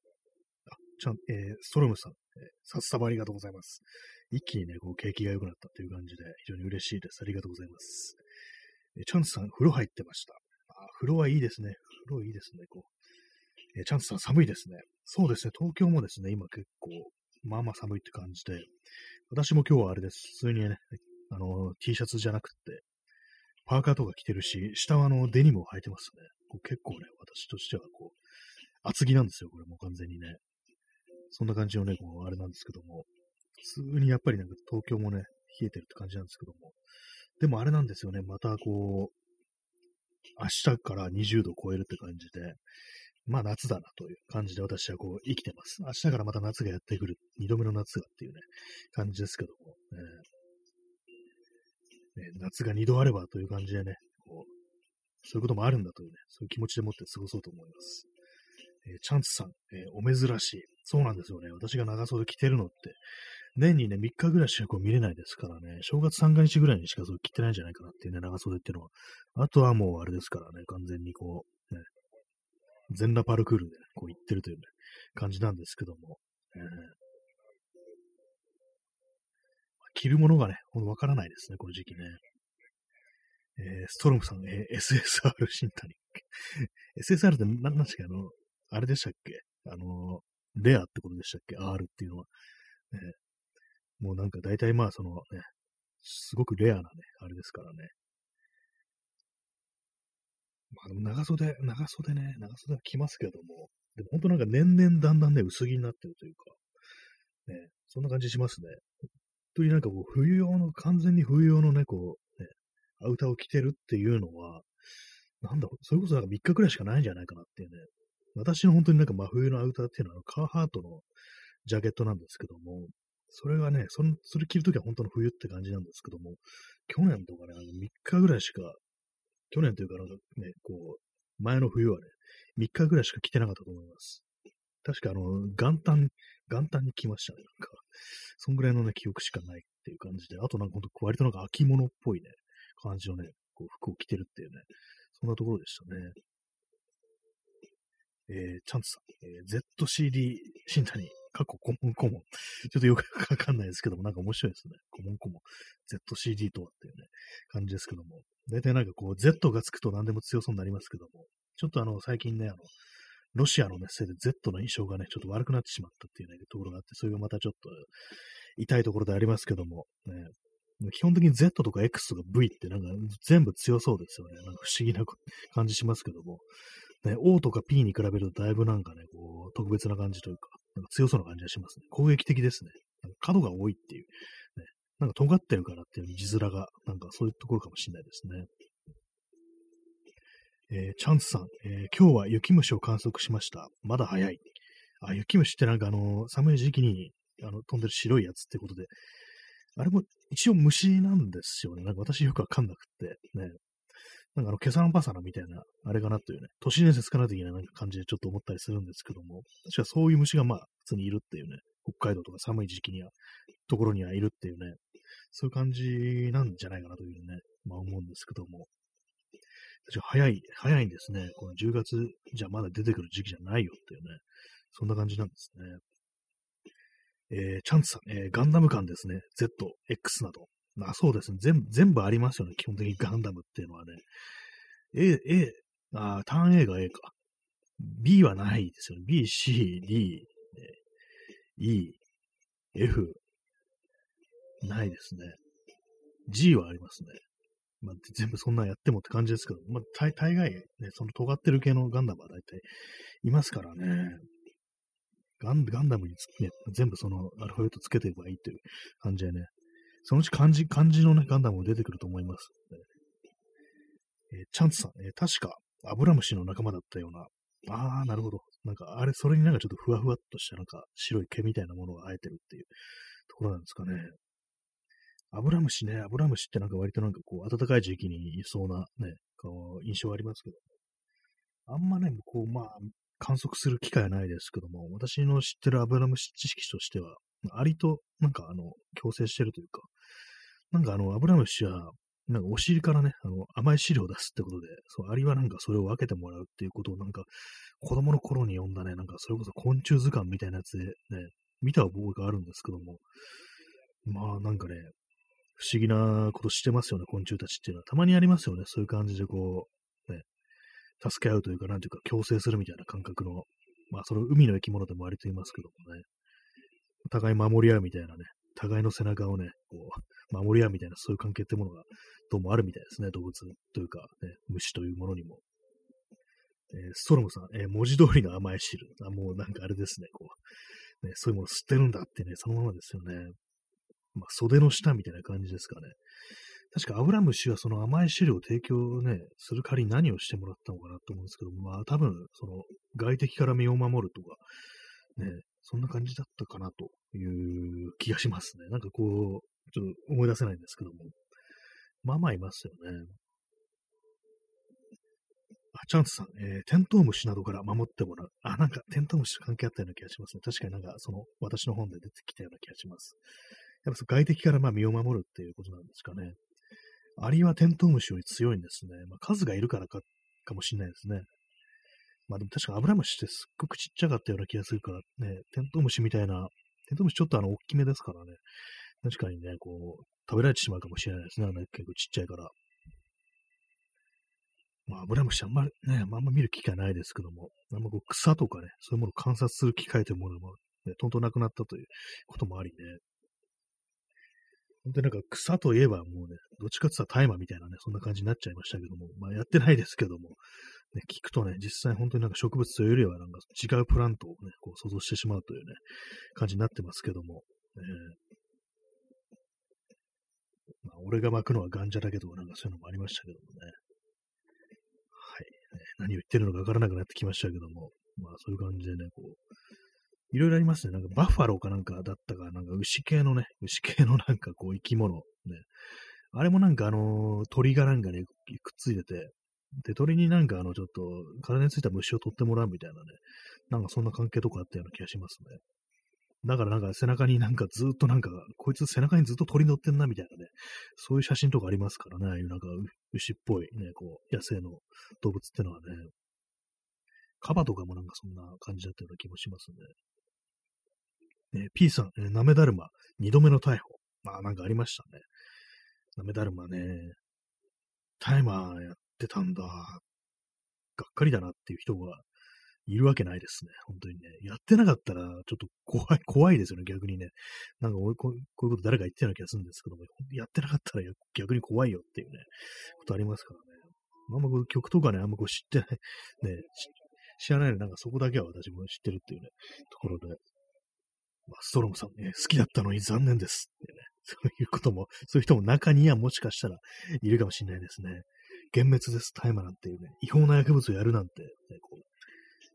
あ、ちゃん、えー、ストロムさん、えー、さっさばありがとうございます。一気にね、こう景気が良くなったという感じで非常に嬉しいです。ありがとうございます。えー、チャンスさん、風呂入ってました。あ風呂はいいですね。黒いいいですね、こう。えー、チャンスさん寒いですね。そうですね、東京もですね、今結構、まあまあ寒いって感じで、私も今日はあれです。普通にね、あの、T シャツじゃなくて、パーカーとか着てるし、下はあの、デニムを履いてますね。こう結構ね、私としてはこう、厚着なんですよ、これもう完全にね。そんな感じのね、こう、あれなんですけども、普通にやっぱりなんか東京もね、冷えてるって感じなんですけども、でもあれなんですよね、またこう、明日から20度を超えるって感じで、まあ夏だなという感じで私はこう生きてます。明日からまた夏がやってくる、二度目の夏がっていうね、感じですけども、ね、ね、夏が二度あればという感じでね、こう、そういうこともあるんだというね、そういう気持ちでもって過ごそうと思います。えー、チャンツさん、えー、お珍しい。そうなんですよね。私が長袖着てるのって、年にね、3日ぐらいしかこう見れないですからね、正月三が日ぐらいにしかそう着てないんじゃないかなっていうね、長袖っていうのは。あとはもうあれですからね、完全にこう、全裸パルクールで、ね、こう行ってるというね、感じなんですけども。えー、着るものがね、ほんとわからないですね、この時期ね。えー、ストロムさん、えー、SSR 新谷。SSR って何なんでしたっけ？あの、あれでしたっけ？あの、レアってことでしたっけ ?R っていうのは。ね、もうなんか大体まあそのね、すごくレアなね、あれですからね。まあでも長袖、長袖ね、長袖は着ますけども、でも本当なんか年々だんだんね、薄着になってるというか、ね、そんな感じしますね。本当になんかこう、冬用の、完全に冬用のね、こう、ね、アウターを着てるっていうのは、なんだ、それこそなんか3日くらいしかないんじゃないかなっていうね。私の本当になんか真冬のアウターっていうのは、カーハートのジャケットなんですけども、それがね、そのそれ着るときは本当の冬って感じなんですけども、去年とかね、あの3日ぐらいしか、去年というかなんかね、こう、前の冬はね、3日ぐらいしか着てなかったと思います。確かあの、元旦、元旦に来ましたね、なんか。そんぐらいのね、記憶しかないっていう感じで、あとなんかほんと割となんか秋物っぽいね、感じのね、こう服を着てるっていうね、そんなところでしたね。えー、チャンツさん、えー、ZCD 新谷過去コモンコモン。ちょっとよくわかんないですけども、なんか面白いですね。コモンコモン。ZCD とはっていうね、感じですけども。大体なんかこう、Z がつくと何でも強そうになりますけども、ちょっとあの、最近ね、あの、ロシアのね、せいで Z の印象がね、ちょっと悪くなってしまったっていうね、ところがあって、それがまたちょっと痛いところでありますけども、ね、基本的に Z とか X とか V ってなんか全部強そうですよね。なんか不思議な感じしますけども、ね、O とか P に比べるとだいぶなんかね、こう、特別な感じというか、なんか強そうな感じがしますね。攻撃的ですね。なんか角が多いっていう、ね。なんか尖ってるからっていう字面が、なんかそういうところかもしれないですね。えー、チャンスさん、えー、今日は雪虫を観測しました。まだ早い。あ、雪虫ってなんかあの、寒い時期にあの飛んでる白いやつってことで、あれも一応虫なんですよね。なんか私よくわかんなくって、ね。なんかあの、ケサンパサナみたいな、あれかなというね、都市伝説かな的ななんか感じでちょっと思ったりするんですけども、確かそういう虫がまあ、普通にいるっていうね、北海道とか寒い時期には、ところにはいるっていうね、そういう感じなんじゃないかなというね、まあ思うんですけども。確か早い、早いんですね。この10月じゃまだ出てくる時期じゃないよっていうね、そんな感じなんですね。えー、チャンツさん、えー、ガンダム感ですね。Z、X など。まあそうですね。全部、全部ありますよね。基本的にガンダムっていうのはね。A、A、あターン A が A か。B はないですよね。B、C、D、E、F、ないですね。G はありますね。まあ、全部そんなやってもって感じですけど、まあ、大大概、ね、その尖ってる系のガンダムは大体いますからね。ガンガンダムに、ね、全部そのアルファベットつけていけばいいという感じでね、そのうち漢字、漢字のね、ガンダムも出てくると思います。えー、チャンツさん、えー、確か、アブラムシの仲間だったような。ああ、なるほど。なんか、あれ、それになんかちょっとふわふわっとした、なんか、白い毛みたいなものが生えてるっていうところなんですかね。アブラムシね、アブラムシってなんか割となんかこう、暖かい時期にいそうなね、こう、印象ありますけど。あんまね、こう、まあ、観測する機会はないですけども、私の知ってるアブラムシ知識としては、アリとなんかあの、共生してるというか、なんかあの、アブラムシは、なんかお尻からね、あの、甘い汁を出すってことで、そう、アリはなんかそれを分けてもらうっていうことをなんか、子供の頃に読んだね、なんかそれこそ昆虫図鑑みたいなやつでね、見た覚えがあるんですけども、まあなんかね、不思議なことしてますよね、昆虫たちっていうのは。たまにありますよね、そういう感じでこう、ね、助け合うというか、なんていうか、共生するみたいな感覚の、まあ、その海の生き物でも割と言いますけどもね、お互い守り合うみたいなね、互いの背中をね、こう、守り合うみたいな、そういう関係ってものが、どうもあるみたいですね、動物というか、ね、虫というものにも。えー、ストロムさん、えー、文字通りの甘い汁。あ、もうなんかあれですね、こう、ね、そういうもの吸ってるんだってね、そのままですよね。まあ、袖の下みたいな感じですかね。確かアブラムシはその甘い汁を提供ね、する代わりに何をしてもらったのかなと思うんですけど、まあ多分、その外敵から身を守るとか、ね、そんな感じだったかなという気がしますね。なんかこう、ちょっと思い出せないんですけども。まあまあいますよね。あ、チャンスさん、えー、テントウムシなどから守ってもらう。あ、なんかテントウムシと関係あったような気がしますね。確かになんかその私の本で出てきたような気がします。やっぱ外敵からまあ身を守るっていうことなんですかね。アリはテントウムシより強いんですね。まあ、数がいるからか、かもしれないですね。まあでも確かアブラムシってすっごくちっちゃかったような気がするからね、テントウムシみたいな、テントウムシちょっとあの、大きめですからね。確かにね、こう、食べられてしまうかもしれないですね。あの結構ちっちゃいから。まあ、アブラムシあんまりね、あんま見る機会ないですけども、あんまこう草とかね、そういうものを観察する機会というものも、ね、とんとなくなったということもありね、本当になんか草といえばもうね、どっちかって言ったら大麻みたいなね、そんな感じになっちゃいましたけども、まあやってないですけども、ね、聞くとね、実際本当になんか植物というよりはなんか違うプラントをね、こう想像してしまうというね、感じになってますけども、えー、まあ、俺が巻くのはガンジャだけど、なんかそういうのもありましたけどもね。はい。何を言ってるのかわからなくなってきましたけども、まあそういう感じでね、こう、いろいろありますね。なんかバッファローかなんかだったか、なんか牛系のね、牛系のなんかこう生き物、ね。あれもなんかあの、鳥がなんかね、くっついてて、で、鳥になんかあの、ちょっと体についた虫を取ってもらうみたいなね、なんかそんな関係とかあったような気がしますね。だからなんか背中になんかずっとなんか、こいつ背中にずっと鳥乗ってんなみたいなね、そういう写真とかありますからね、なんか牛っぽいね、こう、野生の動物ってのはね、カバとかもなんかそんな感じだったような気もしますね。えー、P さん、えー、なめだるま、二度目の逮捕。まあ、なんかありましたね。なめだるまね、タイマーやってたんだ。がっかりだなっていう人がいるわけないですね。本当にね。やってなかったら、ちょっと怖い、怖いですよね、逆にね。なんかこ、こういうこと誰か言ってるような気がするんですけども、やってなかったら逆に怖いよっていうね、ことありますからね。あんまこう曲とかね、あんまこう知ってない、ね、知らないのなんかそこだけは私も知ってるっていうね、ところで、まあ、ストロムさん、ね、好きだったのに残念ですってね、そういうことも、そういう人も中にはもしかしたらいるかもしれないですね。幻滅です、大麻なんていうね、違法な薬物をやるなんて、ね、こう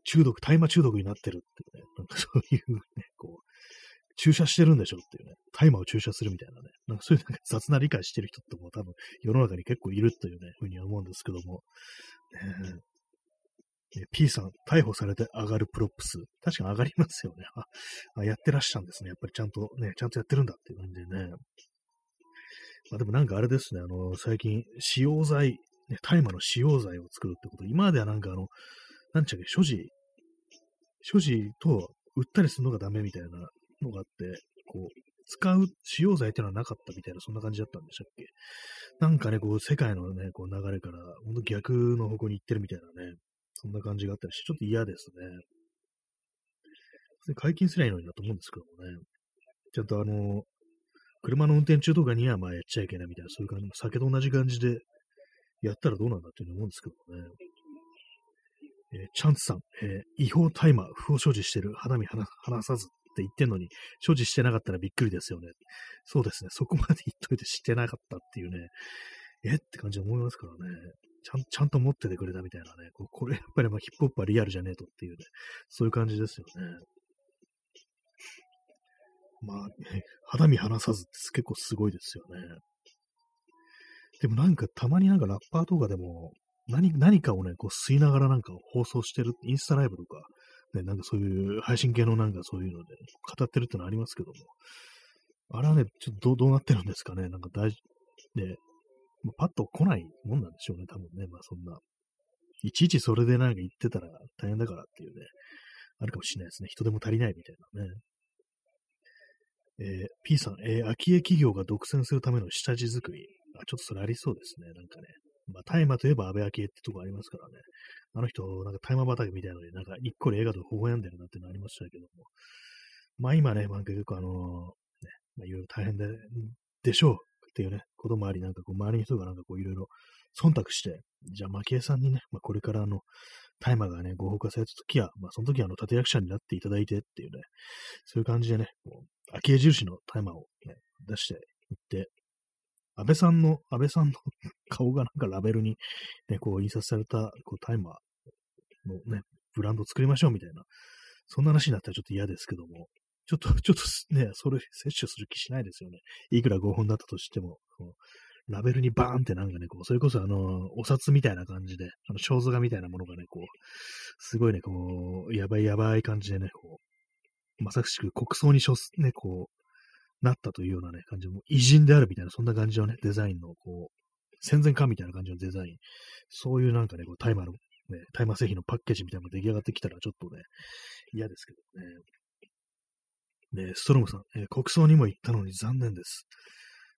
中毒、大麻中毒になってるっていうね、なんかそういうね、こう、注射してるんでしょっていうね、大麻を注射するみたいなね、なんかそういうなんか雑な理解してる人っても多分世の中に結構いるというね、ふうには思うんですけども、ね、P さん、逮捕されて上がる props。確かに上がりますよね。あ、やってらっしゃるんですね。やっぱりちゃんとね、ちゃんとやってるんだっていう感じでね。まあでもなんかあれですね、あの、最近、使用罪、ね、大麻の使用罪を作るってこと、今まではなんかあの、なんちゃっけ、所持、所持と売ったりするのがダメみたいなのがあって、こう、使う使用剤っていうのはなかったみたいな、そんな感じだったんでしたっけなんかね、こう、世界のね、こう流れから、ほんと逆の方向に行ってるみたいなね、そんな感じがあったりして、ちょっと嫌ですね。解禁すりゃいいのになと思うんですけどもね。ちゃんとあの、車の運転中とかにはまあやっちゃいけないみたいな、そういう感じ、酒と同じ感じでやったらどうなんだっていうふうに思うんですけどね。えー、チャンツさん、えー、違法大麻、不法所持してる、肌身離さずって言ってんのに、所持してなかったらびっくりですよね。そうですね、そこまで言っといてしてなかったっていうね、えって感じで思いますからね。ちゃん、ちゃんと持っててくれたみたいなね。ここれやっぱりまあヒップホップはリアルじゃねえとっていうね、そういう感じですよね。まあ、ね、肌身離さずって結構すごいですよね。でもなんかたまになんかラッパーとかでも何何かをね、こう吸いながらなんか放送してる、インスタライブとか、ね、なんかそういう配信系のなんかそういうので、語ってるってのありますけども、あれはね、ちょっとどうなってるんですかね、なんか大事、ね、パッと来ないもんなんでしょうね、多分ね。まあそんな。いちいちそれでなんか言ってたら大変だからっていうね、あるかもしれないですね。人でも足りないみたいなね。えー、P さん、えー、空き家企業が独占するための下地作り。あ、ちょっとそれありそうですね。なんかね。まあ、大麻といえば安倍昭恵ってとこありますからね。あの人、なんか大麻畑みたいなのになんか一個で映画と微笑んでるなってのありましたけども。まあ今ね、まあ結構あのね、まあいろいろ大変で、でしょうっていうね、こともあり、なんかこう周りの人がなんかこういろいろ忖度して、じゃあ、蒔絵さんにね、まあ、これからあの、大麻がね、合法化された時は、まあ、その時はあの、立役者になっていただいてっていうね、そういう感じでね、こう、昭恵印の大麻をね、出していって、安倍さんの、安倍さんの 顔がなんかラベルに、ね、こう、印刷された、こう、大麻のね、ブランド作りましょうみたいな、そんな話になったらちょっと嫌ですけども、ちょっと、ちょっとね、それ摂取する気しないですよね。いくら合法だったとしても、ラベルにバーンってなんかね、こう、それこそあの、お札みたいな感じで、あの、肖像画みたいなものがね、こう、すごいね、こう、やばいやばい感じでね、こう、まさしく国葬にしょね、こう、なったというようなね、感じも、偉人であるみたいな、そんな感じのね、デザインの、こう、戦前かみたいな感じのデザイン、そういうなんかね、こう、大麻の、ね、大麻製品のパッケージみたいなのが出来上がってきたら、ちょっとね、嫌ですけどね。ね、ストロムさん、えー、国葬にも行ったのに残念です。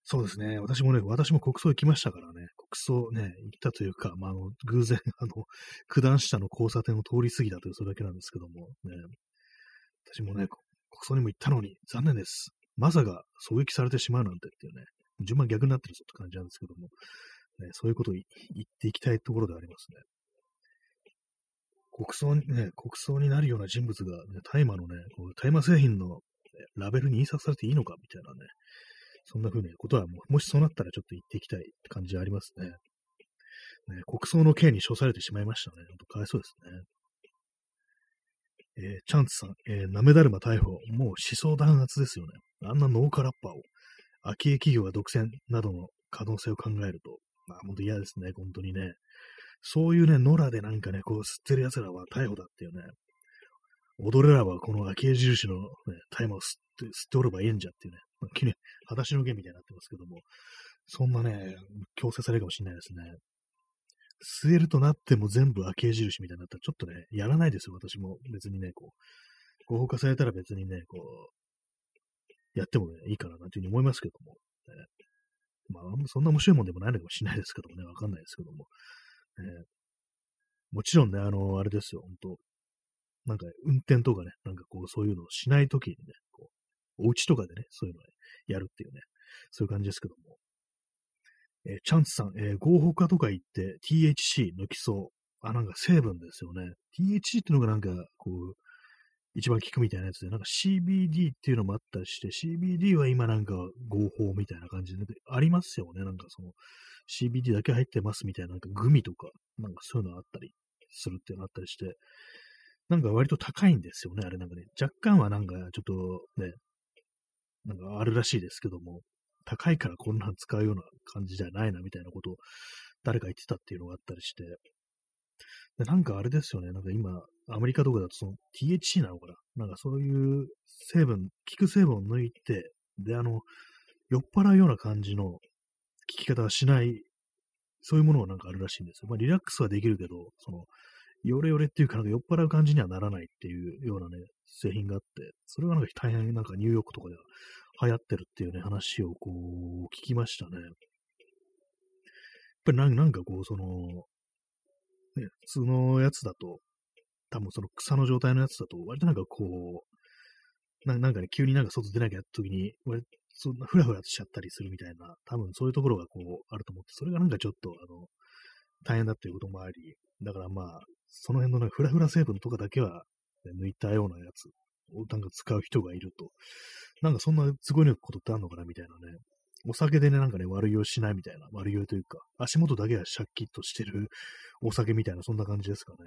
そうですね。私もね、私も国葬行きましたからね、国葬ね、行ったというか、まあ、あの、偶然、あの、九段下の交差点を通り過ぎたという、それだけなんですけども、ね、私もね、国葬にも行ったのに、残念です。まさか狙撃されてしまうなんてっていうね、順番逆になってるぞって感じなんですけども、ね、そういうことを言っていきたいところでありますね。国葬にね、国葬になるような人物が、ね、大麻のね、大麻製品のラベルに印刷されていいのかみたいなね、そんな風なことはも、もしそうなったらちょっと言っていきたいって感じはありますね。ね国葬の刑に処されてしまいましたね。ほんとかわいそうですね。えー、チャンツさん、えー、なめだるま逮捕。もう思想弾圧ですよね。あんな農家ラッパーを、空き家企業が独占などの可能性を考えると、まあ、本当嫌ですね、本当にね。そういうね、野良でなんかね、こう、吸ってる奴らは逮捕だっていうね。踊れらはこの空き家印の、ね、大麻を吸って吸っておればいいんじゃっていうね。きれ裸足の弦みたいになってますけども、そんなね、強制されるかもしれないですね。吸えるとなっても全部開け印みたいになったら、ちょっとね、やらないですよ、私も。別にね、こう、合法化されたら別にね、こう、やってもね、いいかな、なんていうふうに思いますけども。ね、まあ、そんな面白いもんでもないのかもしれないですけどもね、わかんないですけども。ね、もちろんね、あの、あれですよ、本当なんか、運転とかね、なんかこう、そういうのをしないときにね、こう、お家とかでね、そういうのね、やるっていうね、そういう感じですけども。え、チャンスさん、えー、合法化とか言って THC 抜きそう。あ、なんか成分ですよね。THC ってのがなんか、こう、一番効くみたいなやつで、なんか CBD っていうのもあったりして、CBD は今なんか合法みたいな感じで、ありますよね。なんかその CBD だけ入ってますみたいな、なんかグミとか、なんかそういうのあったりするっていうのあったりして、なんか割と高いんですよね、あれなんかね。若干はなんかちょっとね、なんかあるらしいですけども、高いからこんなん使うような感じじゃないなみたいなことを誰か言ってたっていうのがあったりして、でなんかあれですよね、なんか今、アメリカとかだとその THC なのかな？なんかそういう成分、効く成分を抜いて、で、あの、酔っ払うような感じの効き方はしない、そういうものがなんかあるらしいんですよ。まあリラックスはできるけど、その、ヨレヨレっていうか、なんか酔っ払う感じにはならないっていうようなね、製品があって、それがなんか大変なんかニューヨークとかでは流行ってるっていうね、話をこう、聞きましたね。やっぱりなんかこう、その、ね、普通のやつだと、多分その草の状態のやつだと、割となんかこう、ななんかね、急になんか外出なきゃった時に、割とそんなフラフラしちゃったりするみたいな、多分そういうところがこう、あると思って、それがなんかちょっと、あの、大変だっていうこともあり、だからまあ、その辺のね、フラフラ成分とかだけは、ね、抜いたようなやつをなんか使う人がいると、なんかそんなすごいことってあるのかなみたいなね。お酒でね、なんかね、悪酔いしないみたいな、悪酔いというか、足元だけはシャッキッとしてるお酒みたいな、そんな感じですかね。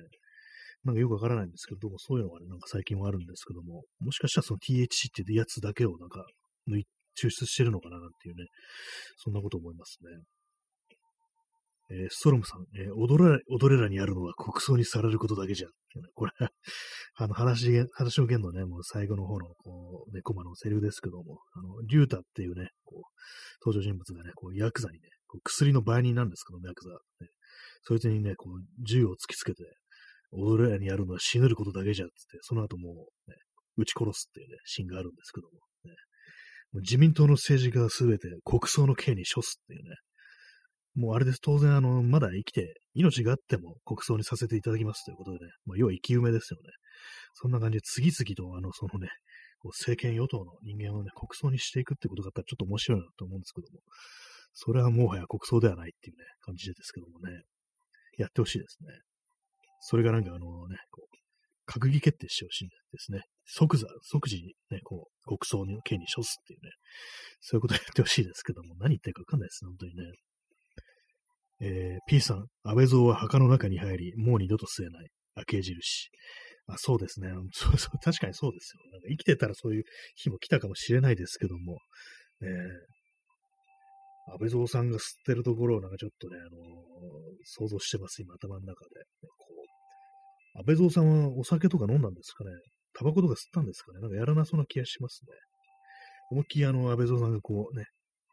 なんかよくわからないんですけど、どうもそういうのがね、なんか最近はあるんですけども、もしかしたらその THC ってやつだけをなんか、抜い、抽出してるのかななんていうね、そんなこと思いますね。えー、ストロムさん、えー、踊れ、踊れらにあるのは国葬にされることだけじゃん。これ、あの、話、話の件のね、もう最後の方の、こう、ね、コマのセリフですけども、あの、リュータっていうね、こう、登場人物がね、こう、ヤクザにね、こう薬の売人なんですけども、ヤクザ。ね、そいつにね、こう、銃を突きつけて、踊れらにやるのは死ぬることだけじゃ、つって、その後もう、ね、撃ち殺すっていうね、シーンがあるんですけども、ね、自民党の政治家はすべて国葬の刑に処すっていうね、もうあれです、当然、あの、まだ生きて、命があっても国葬にさせていただきますということでね、まあ、要は生き埋めですよね。そんな感じで次々と、あの、そのね、こう政権与党の人間をね、国葬にしていくってことがあったらちょっと面白いなと思うんですけども、それはもはや国葬ではないっていうね、感じですけどもね、やってほしいですね。それがなんかあのね、こう、閣議決定してほしいんですね。即座、即時にね、こう、国葬の権に処すっていうね、そういうことをやってほしいですけども、何言ってるかわかんないです、本当にね。えー、P さん、安倍像は墓の中に入り、もう二度と吸えない。明け印。あそうですね。そうそう、確かにそうですよ。なんか生きてたらそういう日も来たかもしれないですけども、ね、安倍蔵さんが吸ってるところをなんかちょっとね、あのー、想像してます、今頭の中で。こう安倍蔵さんはお酒とか飲んだんですかねタバコとか吸ったんですかねなんかやらなそうな気がしますね。思いっきりあの、安倍蔵さんがこうね、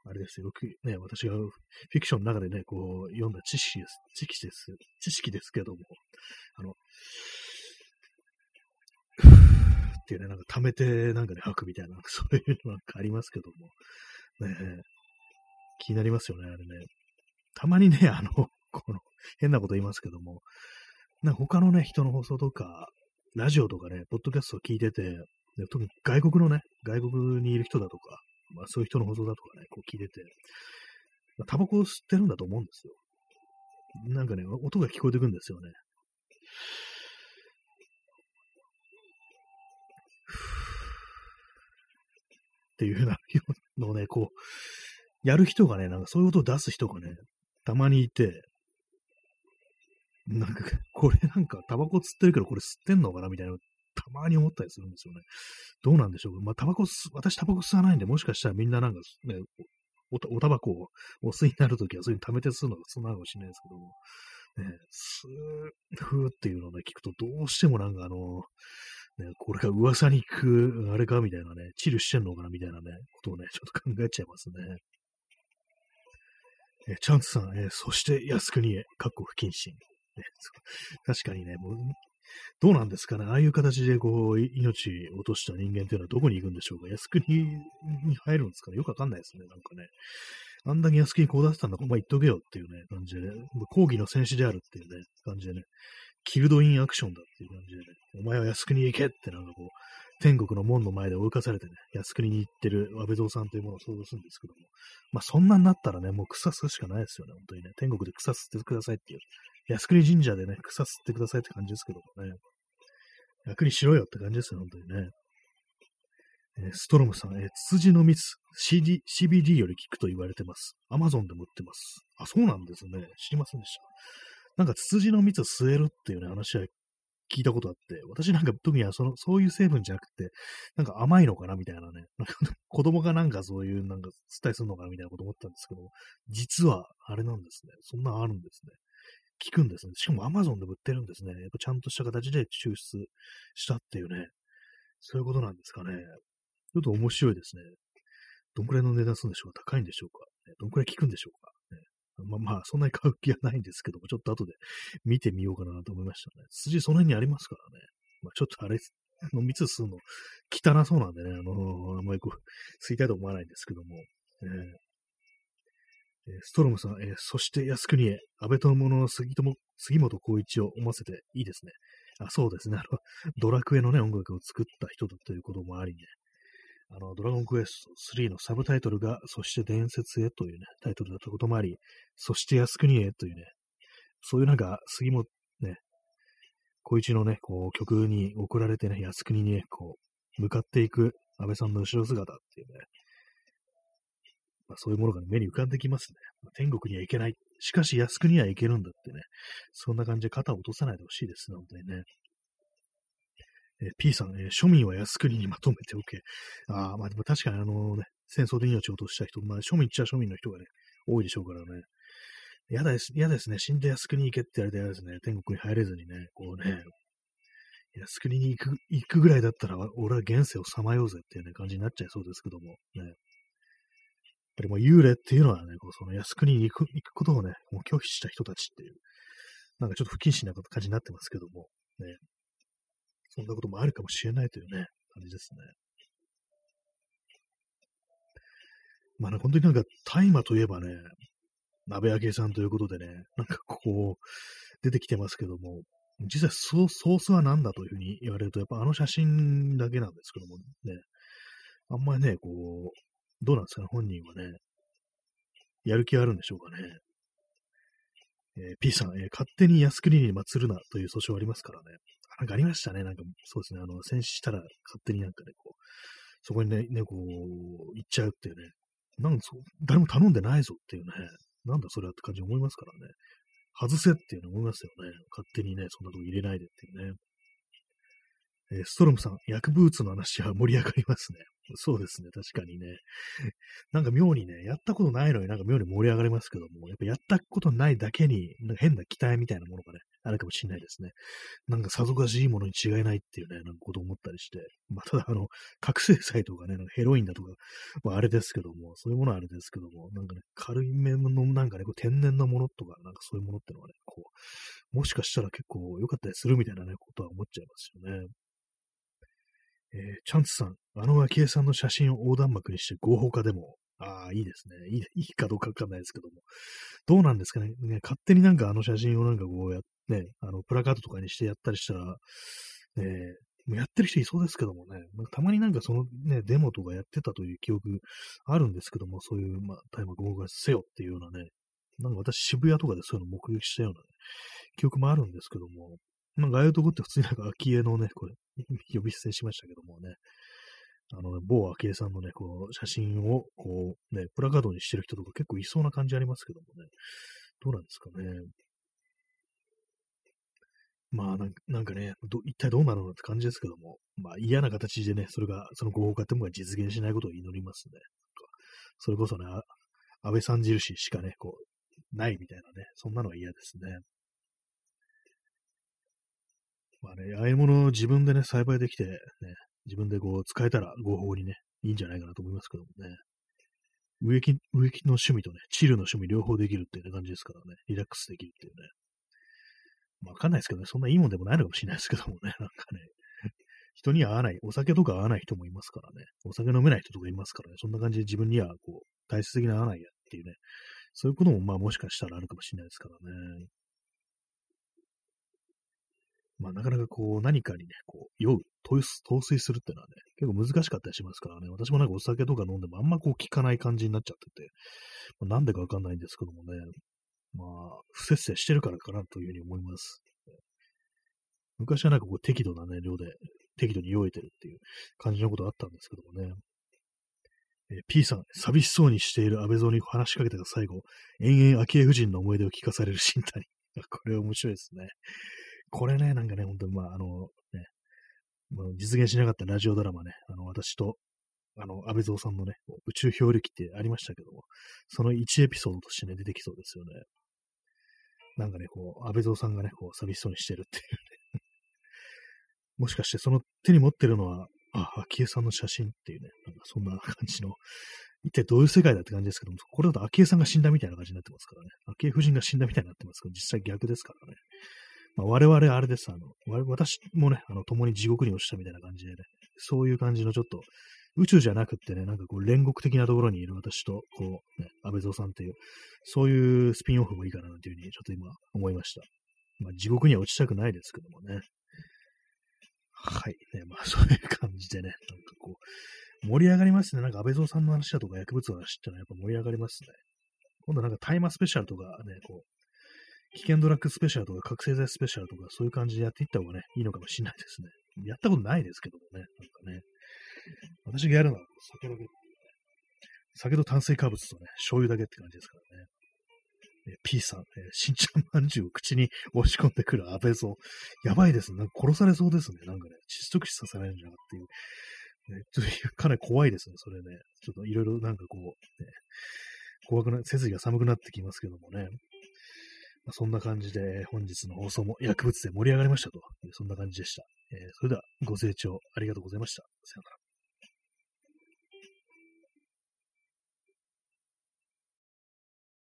あれですよ、ね、私がフィクションの中でね、こう、読んだ知識です、知識です、知識ですけども、あの、っていうね、なんか溜めて、なんかね、吐くみたいな、そういうのなんかありますけども、ね、気になりますよね、あれね。たまにね、あの、この、変なこと言いますけども、なんか他のね、人の放送とか、ラジオとかね、ポッドキャストを聞いてて、特に外国のね、外国にいる人だとか、まあそういう人の放送だとかね、こう聞いてて、まあ、タバコを吸ってるんだと思うんですよ。なんかね、音が聞こえてくるんですよね。っていうような のをね、こう、やる人がね、なんかそういう音を出す人がね、たまにいて、なんか、これなんかタバコ吸ってるけど、これ吸ってんのかなみたいな、たまに思ったりするんですよね。どうなんでしょう？まあ、タバコ吸私タバコ吸わないんで、もしかしたらみんななんかね、おおタバコをお吸いになるときはそういうの貯めて吸うのが普通なのかもしれないですけども、ね、スーフーっていうのをね、聞くとどうしてもなんかあの、ね、これが噂に行く、あれかみたいなね、チルしてんのかなみたいなね、ことをね、ちょっと考えちゃいますね。えチャンスさん、えそして靖国へ、かっこ不謹慎。ね、確かにね、もう、どうなんですかね？ああいう形でこう、命を落とした人間っていうのはどこに行くんでしょうか？靖国に入るんですかね？よくわかんないですね。なんかね。あんだけ靖国にこう出したんだから、まあ言っとけよっていうね、感じでね。抗議の戦士であるっていうね、感じでね。キルドインアクションだっていう感じでね。お前は靖国に行けってなんかこう、天国の門の前で追いかされてね、靖国に行ってる安倍蔵さんというものを想像するんですけども、まあそんなになったらね、もう草吸うしかないですよね、本当にね。天国で草吸ってくださいっていう。靖国神社でね、草吸ってくださいって感じですけどもね。楽にしろよって感じですよ、本当にね。えー、ストロムさん、えー、ツツジの蜜、CD、CBD より効くと言われてます。アマゾンでも売ってます。あ、そうなんですね。知りませんでした。なんかツツジの蜜吸えるっていうね、話は聞いたことあって、私なんか特にはその、そういう成分じゃなくて、なんか甘いのかなみたいなね。なんか子供がなんかそういうなんか吸ったりするのかなみたいなこと思ったんですけど、実はあれなんですね。そんなあるんですね。効くんですね。しかも Amazon で売ってるんですね。やっぱちゃんとした形で抽出したっていうね。そういうことなんですかね。ちょっと面白いですね。どんくらいの値段するんでしょうか？高いんでしょうか、ね、どんくらい効くんでしょうか、ね、まあまあ、そんなに買う気はないんですけども、ちょっと後で見てみようかなと思いましたね。筋その辺にありますからね。まあ、ちょっとあれ、あの、蜜吸うの汚そうなんでね、あの、あんまりこう、吸いたいと思わないんですけども、えー、ストロムさん、えー、そして靖国へ、安倍友の杉友杉本光一を思わせていいですね。あそうですね。あの、ドラクエのね、音楽を作った人だということもありね、あの、ドラゴンクエスト3のサブタイトルが、そして伝説へというね、タイトルだったこともあり、そして靖国へというね、そういうなんか、杉本ね、小一のね、こう、曲に送られてね、靖国にね、こう、向かっていく安倍さんの後ろ姿っていうね、まあ、そういうものが、目に浮かんできますね。まあ、天国には行けない。しかし靖国には行けるんだってね、そんな感じで肩を落とさないでほしいですね、本当にね。えー、P さん、えー、庶民は靖国にまとめておけ。ああ、まあでも確かにあのね、戦争で命を落とした人、まあ庶民っちゃ庶民の人がね、多いでしょうからね。嫌です、嫌ですね。死んで靖国に行けって言われて嫌ですね。天国に入れずにね、こうね、靖国に行く、行くぐらいだったら、俺は現世をさまようぜっていうね、感じになっちゃいそうですけども、ね。やっぱりもう幽霊っていうのはね、こうその靖国に行く行くことをね、もう拒否した人たちっていう、なんかちょっと不謹慎な感じになってますけども、ね。そんなこともあるかもしれないというね、感じですね。まあね、本当になんか大麻といえばね、安倍昭恵さんということでね、なんかこう、出てきてますけども、実際ソースは何だというふうに言われると、やっぱあの写真だけなんですけどもね、あんまりね、こう、どうなんですかね、本人はね、やる気あるんでしょうかね。えー、P さん、えー、勝手に靖国に祀るなという訴訟ありますからね。なんかありましたね。なんか、そうですね。あの、戦死したら勝手になんかね、こう、そこにね、ね、こう、行っちゃうっていうね。なんそ誰も頼んでないぞっていうね。なんだそれはって感じ思いますからね。外せっていうの思いますよね。勝手にね、そんなとこ入れないでっていうね。えー、ストロムさん、薬物の話は盛り上がりますね。そうですね、確かにね。なんか妙にね、やったことないのになんか妙に盛り上がりますけども、やっぱやったことないだけに、なんか変な期待みたいなものがね、あるかもしれないですね。なんかさぞかしいものに違いないっていうね、なんかこと思ったりして。まあ、ただあの、覚醒剤とかね、なんかヘロインだとか、まああれですけども、そういうものはあれですけども、なんかね、軽いめのなんかね、こう天然なものとか、なんかそういうものってのはね、こう、もしかしたら結構良かったりするみたいなね、ことは思っちゃいますよね。えー、チャンツさん、あの昭恵さんの写真を横断幕にして合法化でも、ああ、いいですね。いいいいかどうかわかんないですけども。どうなんですかね？ね。勝手になんかあの写真をなんかこうや、ね、あの、プラカードとかにしてやったりしたら、ね、もうやってる人いそうですけどもね、たまになんかそのね、デモとかやってたという記憶あるんですけども、そういう、まあ、大麻合法化せよっていうようなね、なんか私渋谷とかでそういうの目撃したような、ね、記憶もあるんですけども、なんかああいうとこって普通になんか秋江のね、これ、呼び捨てしましたけどもね、あの、某昭恵さんのね、こう、写真を、こう、ね、プラカードにしてる人とか結構いそうな感じありますけどもね、どうなんですかね。まあなん、なんかねど、一体どうなるのって感じですけども、まあ嫌な形でね、それが、その合法化ってものが実現しないことを祈りますね。それこそね、安倍さん印しかね、こう、ないみたいなね、そんなのは嫌ですね。まあね、ああいうものを自分でね、栽培できて、ね、自分でこう使えたら合法にね、いいんじゃないかなと思いますけどもね。植木、植木の趣味とね、チルの趣味両方できるっていう感じですからね、リラックスできるっていうね。まあ、わかんないですけどね、そんないいもんでもないのかもしれないですけどもね、なんかね、人には合わない、お酒とか合わない人もいますからね、お酒飲めない人とかいますからね、そんな感じで自分にはこう、大切的な合わないやっていうね、そういうこともまあもしかしたらあるかもしれないですからね。まあ、なかなかこう、何かにね、こう、酔う、陶酔するってのはね、結構難しかったりしますからね、私もなんかお酒とか飲んでもあんまこう効かない感じになっちゃってて、まあ、なんでかわかんないんですけどもね、まあ、不節制してるからかなというふうに思います。昔はなんかこう適度なね、量で、適度に酔えてるっていう感じのことあったんですけどもね。えー、P さん、寂しそうにしている安倍蔵に話しかけてた最後、延々昭恵夫人の思い出を聞かされる新谷。これ面白いですね。これね、なんかね、本当にまあ、あの、ね、実現しなかったラジオドラマね、あの、私と、あの、安倍蔵さんのね、宇宙漂流記ってありましたけども、その1エピソードとしてね、出てきそうですよね。なんかね、こう、安倍蔵さんがね、こう、寂しそうにしてるっていうね。もしかしてその手に持ってるのは、あ、昭恵さんの写真っていうね、なんかそんな感じの、一体どういう世界だって感じですけども、これだと昭恵さんが死んだみたいな感じになってますからね。昭恵夫人が死んだみたいになってますけど、実際逆ですからね。まあ、我々あれです。あの、私もね、あの、共に地獄に落ちたみたいな感じでね、そういう感じのちょっと、宇宙じゃなくってね、なんかこう、煉獄的なところにいる私と、こう、ね、安倍蔵さんっていう、そういうスピンオフもいいかなというふうに、ちょっと今思いました。まあ、地獄には落ちたくないですけどもね。はい。ね、まあ、そういう感じでね、なんかこう、盛り上がりますね。なんか安倍蔵さんの話だとか薬物の話ってのはやっぱ盛り上がりますね。今度なんか大麻スペシャルとかね、こう、危険ドラッグスペシャルとか覚醒剤スペシャルとかそういう感じでやっていった方がね、いいのかもしれないですね。やったことないですけどもね、なんかね。私がやるのは酒だけ、酒と炭水化物とね、醤油だけって感じですからね。え P さん、え新ちゃんまんじゅうを口に押し込んでくる安倍蔵。やばいですね。なんか殺されそうですね。なんかね、窒息死させられるんじゃなっていう。ね、ちょっと かなり怖いですね、それね。ちょっといろいろなんかこう、ね、怖くな、背筋が寒くなってきますけどもね。まあ、そんな感じで本日の放送も薬物で盛り上がりましたという、そんな感じでした。えー、それではご清聴ありがとうございました。さよなら。